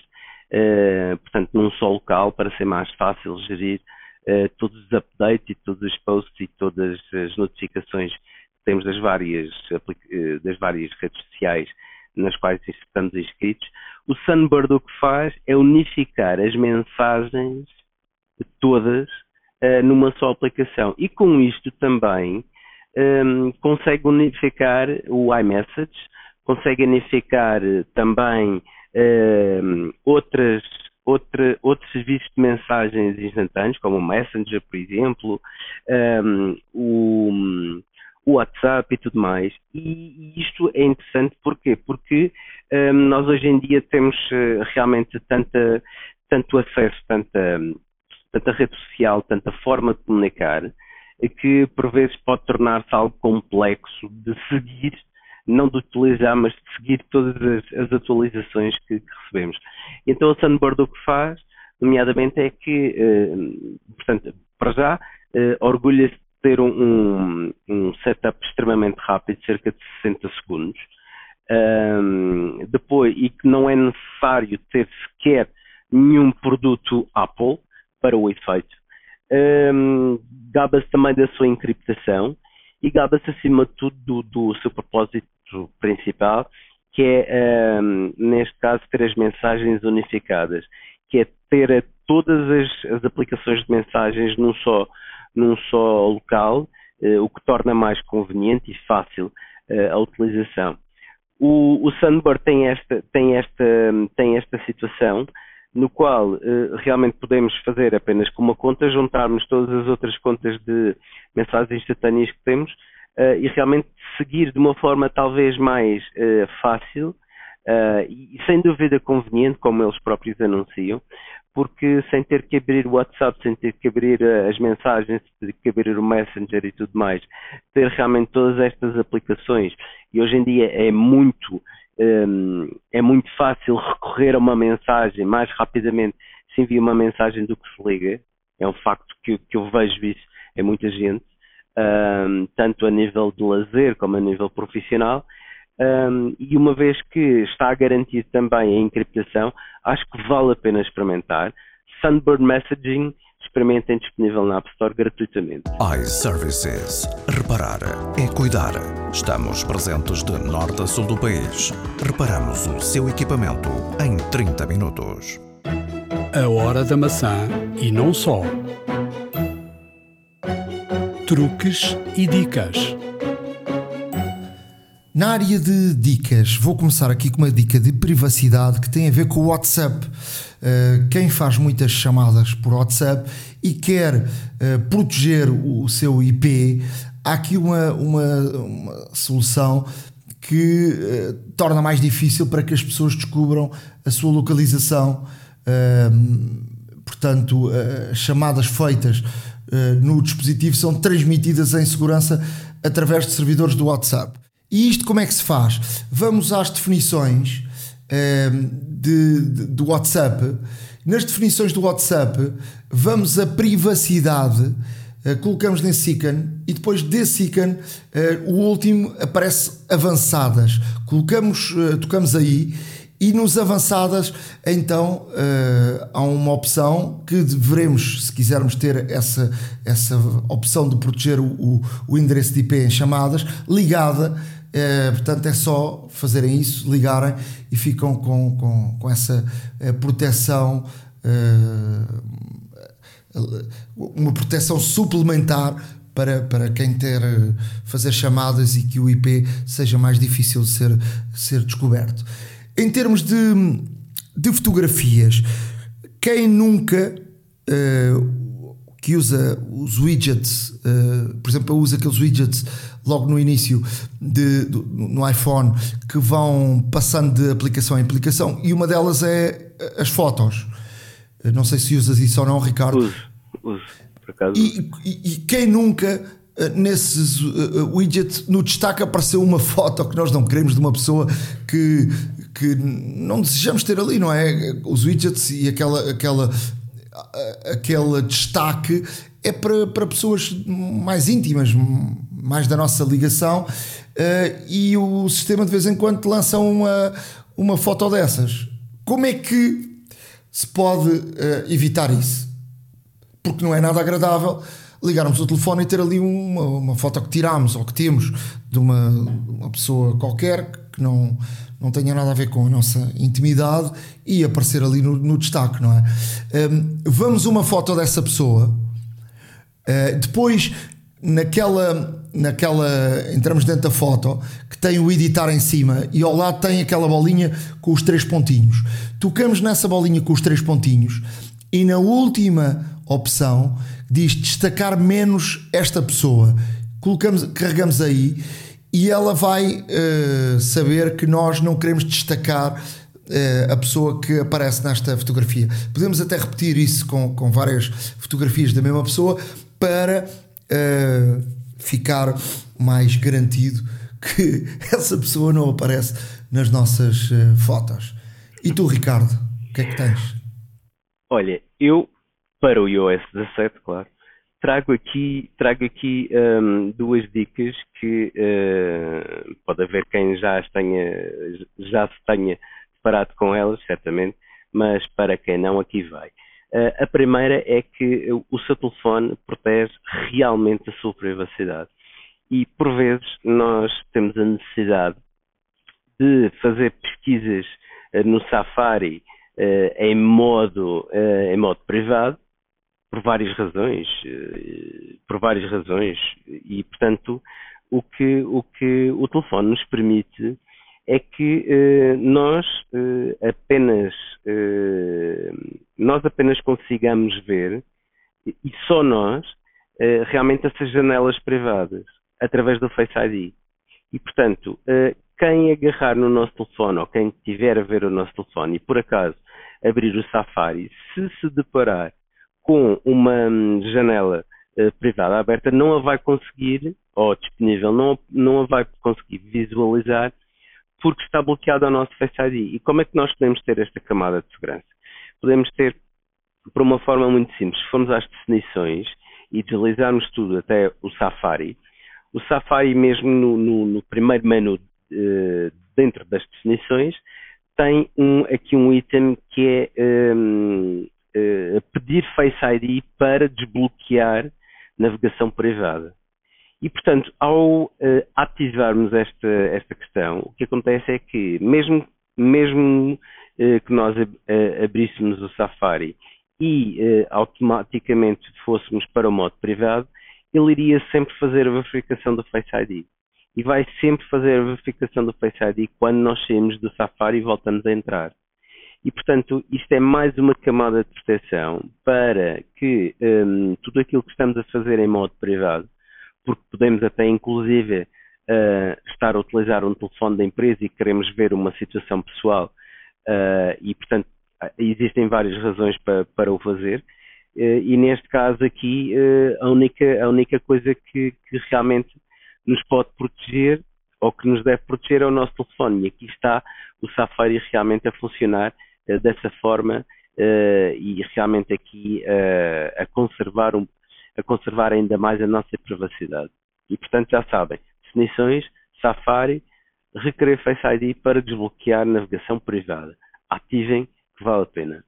uh, portanto, num só local, para ser mais fácil gerir uh, todos os updates e todos os posts e todas as notificações que temos das várias, uh, das várias redes sociais nas quais estamos inscritos. O Sunbird o que faz é unificar as mensagens todas uh, numa só aplicação. E com isto também um, ehm, consegue unificar o iMessage, consegue unificar também ehm, outras, outra, outros serviços de mensagens instantâneos, como o Messenger, por exemplo, um, ehm, o, o WhatsApp e tudo mais. E, e isto é interessante porquê? Porque um, nós hoje em dia temos uh, realmente tanta, tanto acesso, tanta, tanta rede social, tanta forma de comunicar, que por vezes pode tornar-se algo complexo de seguir, não de utilizar, mas de seguir todas as, as atualizações que, que, recebemos. Então a Sunbird o que faz, nomeadamente, é que, uh, portanto, para já, uh, orgulha-se de ter um, um, um, setup extremamente rápido, cerca de 60 segundos, um, depois, e que não é necessário ter sequer nenhum produto Apple para o efeito. Um, gaba-se também da sua encriptação e gaba-se acima de tudo do, do, seu propósito principal, que é, um, neste caso, ter as mensagens unificadas, que é ter todas as, as aplicações de mensagens num só, num só local, uh, o que torna mais conveniente e fácil uh, a utilização. O, o Sunbird tem esta, tem esta, tem esta situação no qual uh, realmente podemos fazer apenas com uma conta, juntarmos todas as outras contas de mensagens instantâneas que temos e realmente seguir de uma forma talvez mais uh, fácil e sem dúvida conveniente, como eles próprios anunciam, porque sem ter que abrir o WhatsApp, sem ter que abrir as mensagens, sem ter que abrir o Messenger e tudo mais, ter realmente todas estas aplicações e hoje em dia é muito um, é muito fácil recorrer a uma mensagem mais rapidamente se envia uma mensagem do que se liga. É um facto que, que eu vejo isso em muita gente, um, tanto a nível de lazer como a nível profissional. Um, e uma vez que está garantido também a encriptação, acho que vale a pena experimentar. Sunbird Messaging Experimentem disponível na App Store gratuitamente. iServices. Reparar é cuidar. Estamos presentes de norte a sul do país. Reparamos o seu equipamento em 30 minutos. A hora da maçã e não só. Truques e dicas. Na área de dicas, vou começar aqui com uma dica de privacidade que tem a ver com o WhatsApp. Uh, quem faz muitas chamadas por WhatsApp e quer uh, proteger o, seu IP, há aqui uma, uma, uma solução que uh, torna mais difícil para que as pessoas descubram a sua localização. portanto, as chamadas feitas no dispositivo são transmitidas em segurança através de servidores do WhatsApp. E isto como é que se faz? Vamos às definições uh, de, de, do WhatsApp. Nas definições do WhatsApp, vamos a privacidade, uh, colocamos nesse ícone e depois desse ícone, o último aparece avançadas. Colocamos, eh, tocamos aí e nos avançadas, então uh, há uma opção que devemos, se quisermos ter essa, essa opção de proteger o, o, o endereço de IP em chamadas, ligada é, portanto, é só fazerem isso, ligarem e ficam com, com, com essa é, proteção, uma proteção suplementar para, para quem quer fazer chamadas e que o IP seja mais difícil de ser, ser descoberto. Em termos de, de fotografias, quem nunca que usa os widgets, por exemplo, eu uso aqueles widgets logo no início de, do, no iPhone que vão passando de aplicação em aplicação e uma delas é as fotos. Não sei se usas isso ou não, Ricardo. Uso, uso, por acaso. E, e, e quem nunca eh, nesses uh, widgets no destaque apareceu uma foto que nós não queremos de uma pessoa que, que não desejamos ter ali, não é? Os widgets e aquela, aquela, aquele destaque é para, para pessoas mais íntimas, mais da nossa ligação, uh, e o sistema de vez em quando lança uma, uma foto dessas. Como é que se pode uh, evitar isso? Porque não é nada agradável ligarmos o telefone e ter ali uma, uma foto que tiramos ou que temos de uma, uma pessoa qualquer que não, não tenha nada a ver com a nossa intimidade e aparecer ali no, no destaque, não é? Um, vamos uma foto dessa pessoa, uh, depois naquela, naquela, entramos dentro da foto que tem o editar em cima e ao lado tem aquela bolinha com os três pontinhos. Tocamos nessa bolinha com os três pontinhos e na última opção diz destacar menos esta pessoa. colocamos, carregamos aí e ela vai uh, saber que nós não queremos destacar uh, a pessoa que aparece nesta fotografia. Podemos até repetir isso com, com várias fotografias da mesma pessoa para uh, ficar mais garantido que essa pessoa não aparece nas nossas fotos. E tu, Ricardo, o que é que tens? Olha, eu, para o iOS 17, claro, trago aqui, trago aqui um, duas dicas que uh, pode haver quem já, tenha, já se tenha separado com elas, certamente, mas para quem não, aqui vai. Uh, a primeira é que o seu telefone protege realmente a sua privacidade. E por vezes nós temos a necessidade de fazer pesquisas uh, no Safari em modo, em modo privado por várias razões, eh, por várias razões e portanto o que o que o telefone nos permite é que eh, nós eh, apenas eh, nós apenas consigamos ver e só nós eh, realmente essas janelas privadas através do Face ID e portanto eh, quem agarrar no nosso telefone ou quem tiver a ver o nosso telefone e por acaso abrir o Safari se se deparar com uma hum, janela uh, privada aberta não a vai conseguir, ou disponível, não, não a vai conseguir visualizar porque está bloqueado ao nosso Face ID. E como é que nós podemos ter esta camada de segurança? Podemos ter por uma forma muito simples. Se formos às definições e deslizarmos tudo até o Safari, o Safari mesmo no, no, no primeiro menu uh, dentro das definições tem um, aqui um item que é um, pedir Face ID para desbloquear navegação privada. E, portanto, ao uh, ativarmos esta, esta questão, o que acontece é que, mesmo, mesmo uh, que nós ab abríssemos o Safari e automaticamente fôssemos para o modo privado, ele iria sempre fazer a verificação do Face ID. E vai sempre fazer a verificação do Face ID quando nós saímos do Safari e voltamos a entrar. E, portanto, isto é mais uma camada de proteção para que um, tudo aquilo que estamos a fazer em modo privado, porque podemos até inclusive uh, estar a utilizar um telefone da empresa e queremos ver uma situação pessoal uh, e, portanto, existem várias razões para, para o fazer. Uh, e neste caso aqui, a, única, a única coisa que, que realmente nos pode proteger ou que nos deve proteger é o nosso telefone. E aqui está o Safari realmente a funcionar dessa forma eh, e realmente aqui eh, a, conservar um, a conservar ainda mais a nossa privacidade. E portanto já sabem, definições, Safari, requerer Face ID para desbloquear navegação privada. Ativem que vale a pena.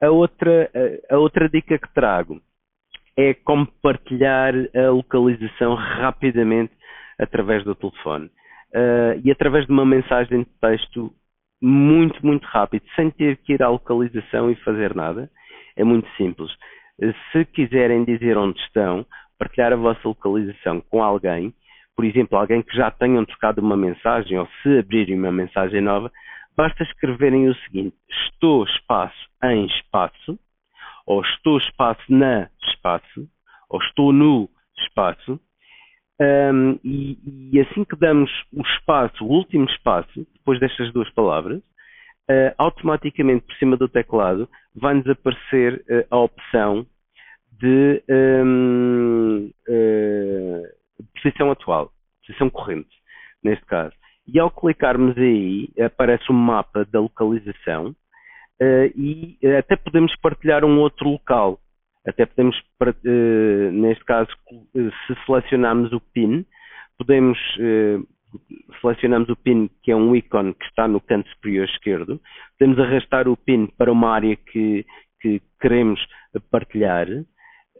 A outra, a outra dica que trago é como partilhar a localização rapidamente através do telefone. Uh, e através de uma mensagem de texto muito, muito rápido, sem ter que ir à localização e fazer nada. É muito simples. Se quiserem dizer onde estão, partilhar a vossa localização com alguém, por exemplo, alguém que já tenham trocado uma mensagem ou se abrirem uma mensagem nova, basta escreverem o seguinte: estou espaço em espaço, ou estou espaço na espaço, ou estou no espaço, um, e, e, assim que damos o espaço, o último espaço, depois destas duas palavras, uh, automaticamente por cima do teclado vai-nos aparecer uh, a opção de um, uh, posição atual, posição corrente, neste caso. E ao clicarmos aí, aparece um mapa da localização e até podemos partilhar um outro local até podemos, eh, neste caso, eh, se selecionarmos o PIN, podemos eh, selecionamos o PIN, que é um ícone que está no canto superior esquerdo, podemos arrastar o PIN para uma área que, que queremos partilhar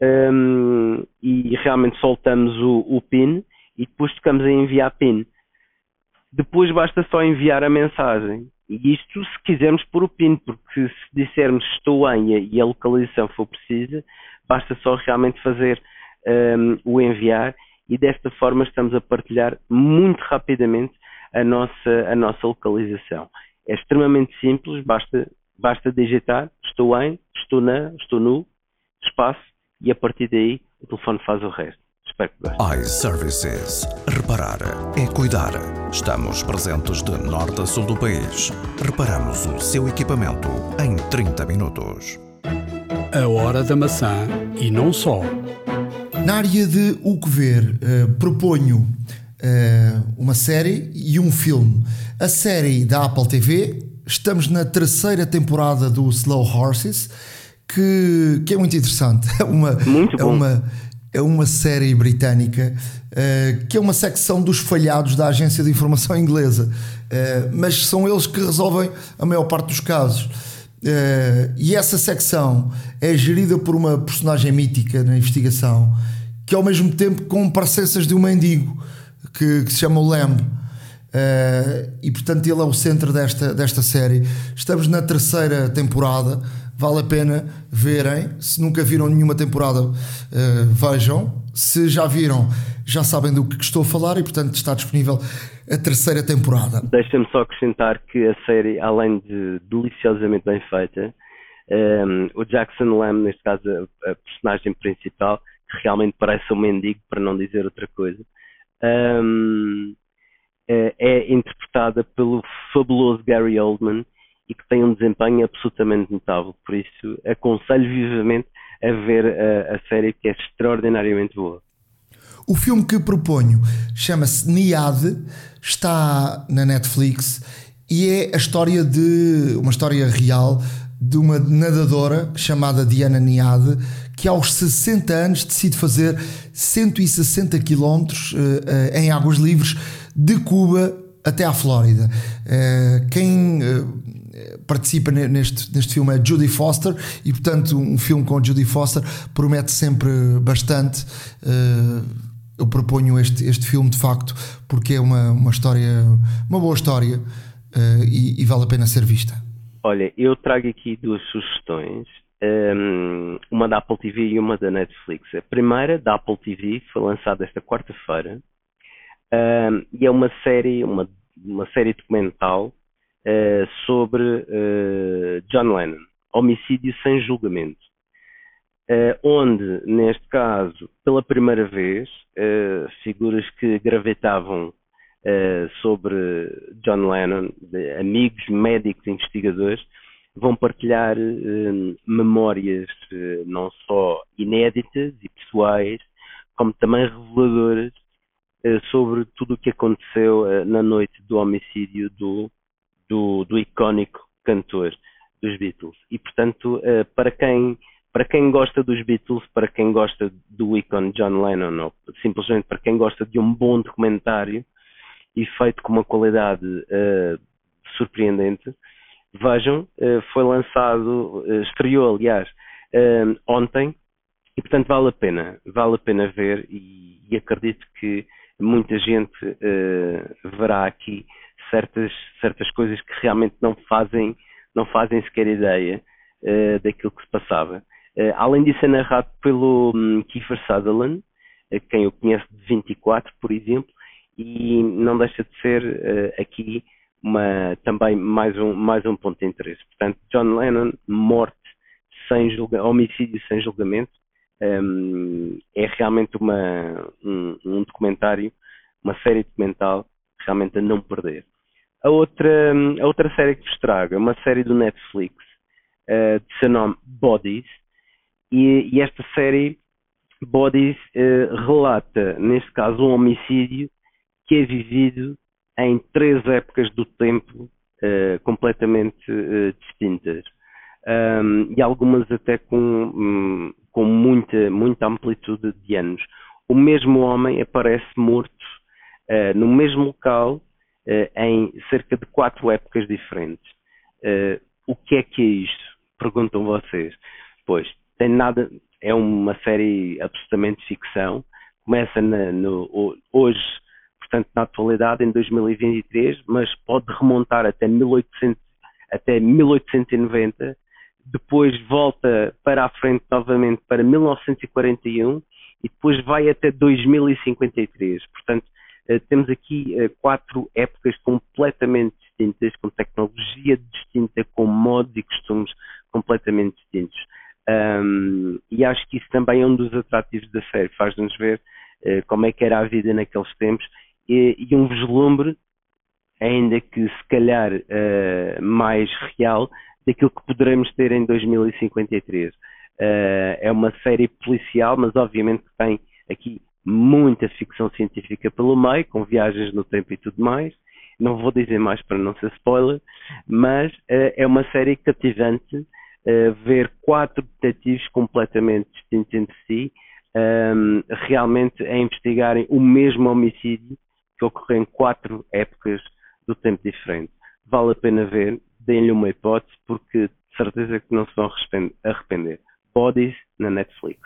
um, e realmente soltamos o, o, PIN e depois tocamos em enviar PIN. Depois basta só enviar a mensagem. E isto se quisermos pôr o PIN, porque se dissermos estou em e a localização for precisa, basta só realmente fazer um, o enviar e desta forma estamos a partilhar muito rapidamente a nossa, a nossa localização. É extremamente simples, basta, basta digitar estou em, estou na, estou no, espaço e a partir daí o telefone faz o resto. Espero que gostem. iServices. Reparar é cuidar. Estamos presentes de norte a sul do país. Reparamos o seu equipamento em 30 minutos. A hora da maçã e não só. Na área de o que ver, eh, proponho eh, uma série e um filme. A série da Apple TV, estamos na terceira temporada do Slow Horses, que, que é muito interessante. É uma, Muito é bom. uma, é uma série britânica eh, que é uma secção dos falhados da Agência de Informação Inglesa, Eh, mas são eles que resolvem a maior parte dos casos. Eh, e essa secção é gerida por uma personagem mítica na investigação que ao mesmo tempo com parecenças de um mendigo que, que se chama o Lamb. E portanto ele é o centro desta, desta série. Estamos na terceira temporada, vale a pena verem. Se nunca viram nenhuma temporada, eh, vejam. Se já viram, já sabem do que estou a falar e portanto está disponível a terceira temporada. Deixa-me só acrescentar que a série, além de deliciosamente bem feita, ehm, o Jackson Lamb, neste caso a, a personagem principal, que realmente parece um mendigo, para não dizer outra coisa, ehm, é, é interpretada pelo fabuloso Gary Oldman e que tem um desempenho absolutamente notável. Por isso, aconselho vivamente a ver a, a série, que é extraordinariamente boa. O filme que proponho chama-se Niade, está na Netflix e é a história de uma história real de uma nadadora chamada Diana Niade que aos 60 anos decide fazer 160 quilómetros eh, eh, em águas livres de Cuba até à Flórida. Eh, quem participa ne- neste, neste filme é Judy Foster e portanto um filme com Judy Foster promete sempre bastante. Eh, eu proponho este, este filme de facto porque é uma, uma história uma boa história eh, e, e vale a pena ser vista. Olha, eu trago aqui duas sugestões, ehm, uma da Apple TV e uma da Netflix. A primeira, da Apple TV, foi lançada esta quarta-feira. Ehm, e é uma série, uma, uma série documental eh, sobre eh, John Lennon, homicídio sem julgamento. Eh, onde, neste caso, pela primeira vez, figuras que gravitavam sobre John Lennon, amigos, médicos, investigadores, vão partilhar memórias não só inéditas e pessoais, como também reveladoras sobre tudo o que aconteceu na noite do homicídio do, do, do icónico cantor dos Beatles. E, portanto, eh, para quem para quem gosta dos Beatles, para quem gosta do ícone John Lennon, ou simplesmente para quem gosta de um bom documentário e feito com uma qualidade eh, surpreendente, vejam, eh, foi lançado, eh, estreou aliás ontem e portanto vale a pena, vale a pena ver e, e acredito que muita gente verá aqui certas, certas coisas que realmente não fazem, não fazem sequer ideia eh, daquilo que se passava. Eh, além disso, é narrado pelo hum, Kiefer Sutherland, eh, quem eu conheço de 24, por exemplo, e não deixa de ser aqui uma, também mais um, mais um ponto de interesse. Portanto, John Lennon, morte sem julga, homicídio sem julgamento, hum, é realmente uma, um, um documentário, uma série documental realmente a não perder. A outra, a outra série que vos trago é uma série do Netflix eh, de seu nome Bodies e, e esta série Bodies eh, relata, neste caso, um homicídio que é vivido em três épocas do tempo eh, completamente eh, distintas Um, e algumas até com, hum, com muita, muita amplitude de anos. O mesmo homem aparece morto no mesmo local em cerca de quatro épocas diferentes. Eh, o que é que é isto? Perguntam vocês. Pois, tem nada, é uma série absolutamente ficção. Começa na- no, ho- hoje, portanto, na atualidade, em 2023, mas pode remontar até 1800, até 1890. Depois volta para a frente novamente para 1941 e depois vai até 2053. Portanto, eh, temos aqui eh, quatro épocas completamente distintas, com tecnologia distinta, com modos e costumes completamente distintos. Um, e acho que isso também é um dos atrativos da série, faz-nos ver como é que era a vida naqueles tempos e, e um vislumbre, ainda que se calhar mais real, daquilo que poderemos ter em 2053. é uma série policial, mas obviamente tem aqui muita ficção científica pelo meio, com viagens no tempo e tudo mais. Não vou dizer mais para não ser spoiler, mas uh, é uma série cativante uh, ver quatro detetives completamente distintos entre si, um, ehm, realmente a investigarem o mesmo homicídio que ocorreu em quatro épocas do tempo diferente. Vale a pena ver, deem-lhe uma hipótese, porque de certeza que não se vão arrepender. Bodies na Netflix.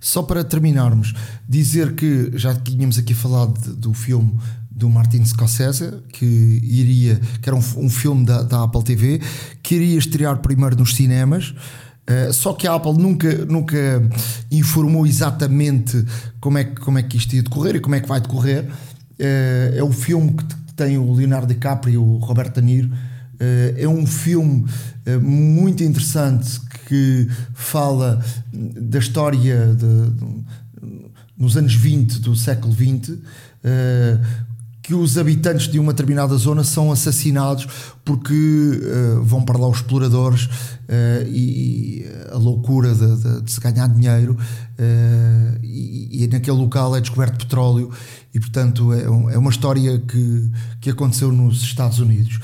Só para terminarmos, dizer que já tínhamos aqui falado do filme do Martin Scorsese, que iria, que era um, um filme da, da, Apple TV, que iria estrear primeiro nos cinemas. Uh, só que a Apple nunca, nunca informou exatamente como é, que, como é que isto ia decorrer e como é que vai decorrer. Uh, é o filme que tem o Leonardo DiCaprio e o Roberto De Niro. Uh, é um filme muito interessante que fala da história de, de, nos anos 20 do século 20, uh, eh, que os habitantes de uma determinada zona são assassinados porque uh, vão para lá os exploradores uh, e, a loucura de, de, de se ganhar dinheiro e, e, naquele local é descoberto petróleo e portanto é, um, é uma história que, que aconteceu nos Estados Unidos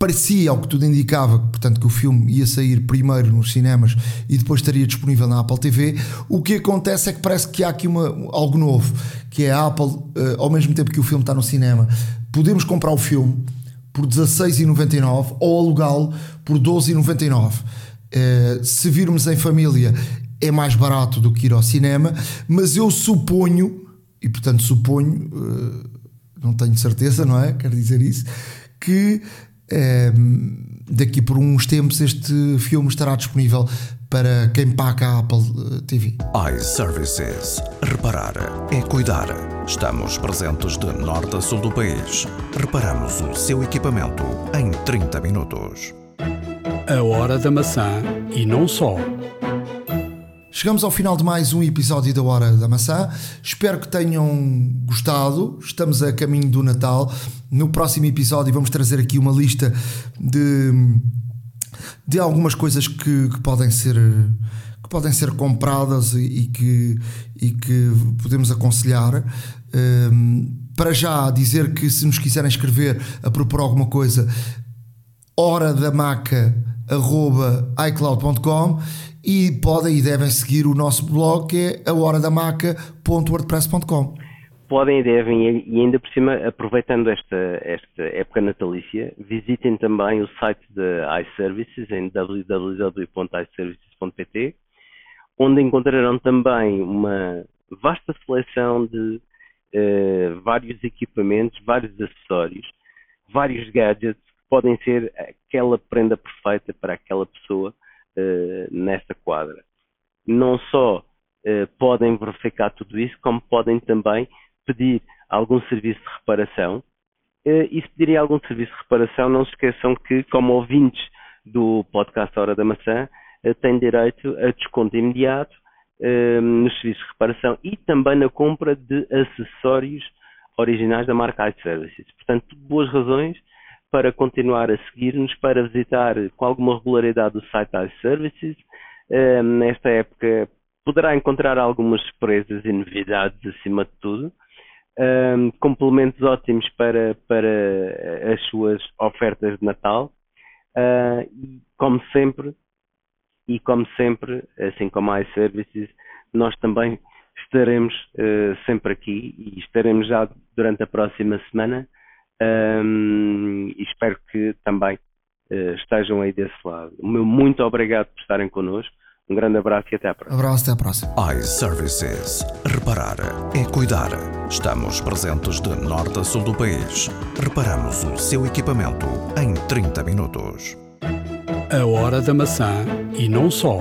parecia, ao que tudo indicava, portanto, que o filme ia sair primeiro nos cinemas e depois estaria disponível na Apple TV. O que acontece é que parece que há aqui uma, algo novo, que é a Apple, uh, ao mesmo tempo que o filme está no cinema, podemos comprar o filme por 16,99 ou alugá-lo por 12,99. Uh, eh, se virmos em família, é mais barato do que ir ao cinema, mas eu suponho, e portanto suponho, não tenho certeza, não é? Quero dizer isso, que Ehm, daqui por uns tempos este filme estará disponível para quem paga a Apple eh, TV. iServices. Reparar é cuidar. Estamos presentes de norte a sul do país. Reparamos o seu equipamento em 30 minutos. A hora da maçã e não só. Chegamos ao final de mais um episódio da Hora da Maçã. Espero que tenham gostado. Estamos a caminho do Natal. No próximo episódio vamos trazer aqui uma lista de, de algumas coisas que, que podem ser que podem ser compradas e, e, que, e que podemos aconselhar. Um, para já dizer que se nos quiserem escrever a propor alguma coisa, hora da maca icloud.com e podem e devem seguir o nosso blog que é ahoradamaca.wordpress.com podem e devem, e ainda por cima, aproveitando esta, esta época natalícia, visitem também o site da iServices em www.iservices.pt, onde encontrarão também uma vasta seleção de uh, vários equipamentos, vários acessórios, vários gadgets podem ser aquela prenda perfeita para aquela pessoa uh, nesta quadra. Não só uh, podem verificar tudo isso, como podem também pedir algum serviço de reparação. Uh, e se pedirem algum serviço de reparação, não se esqueçam que, como ouvintes do podcast Hora da Maçã, têm direito a desconto imediato nos serviços de reparação e também na compra de acessórios originais da marca iServices. Portanto, boas razões para continuar a seguir-nos, para visitar com alguma regularidade o site iServices. Uh, nesta época poderá encontrar algumas surpresas e novidades acima de tudo. Uh, complementos ótimos para, para as suas ofertas de Natal. Uh, e como sempre, e como sempre, assim como a iServices, nós também estaremos uh, sempre aqui e estaremos já durante a próxima semana um, e espero que também uh, estejam aí desse lado. Muito obrigado por estarem connosco. Um grande abraço e até à próxima. Abraço, até à próxima. iServices. Reparar é cuidar. Estamos presentes de norte a sul do país. Reparamos o seu equipamento em 30 minutos. A hora da maçã e não só.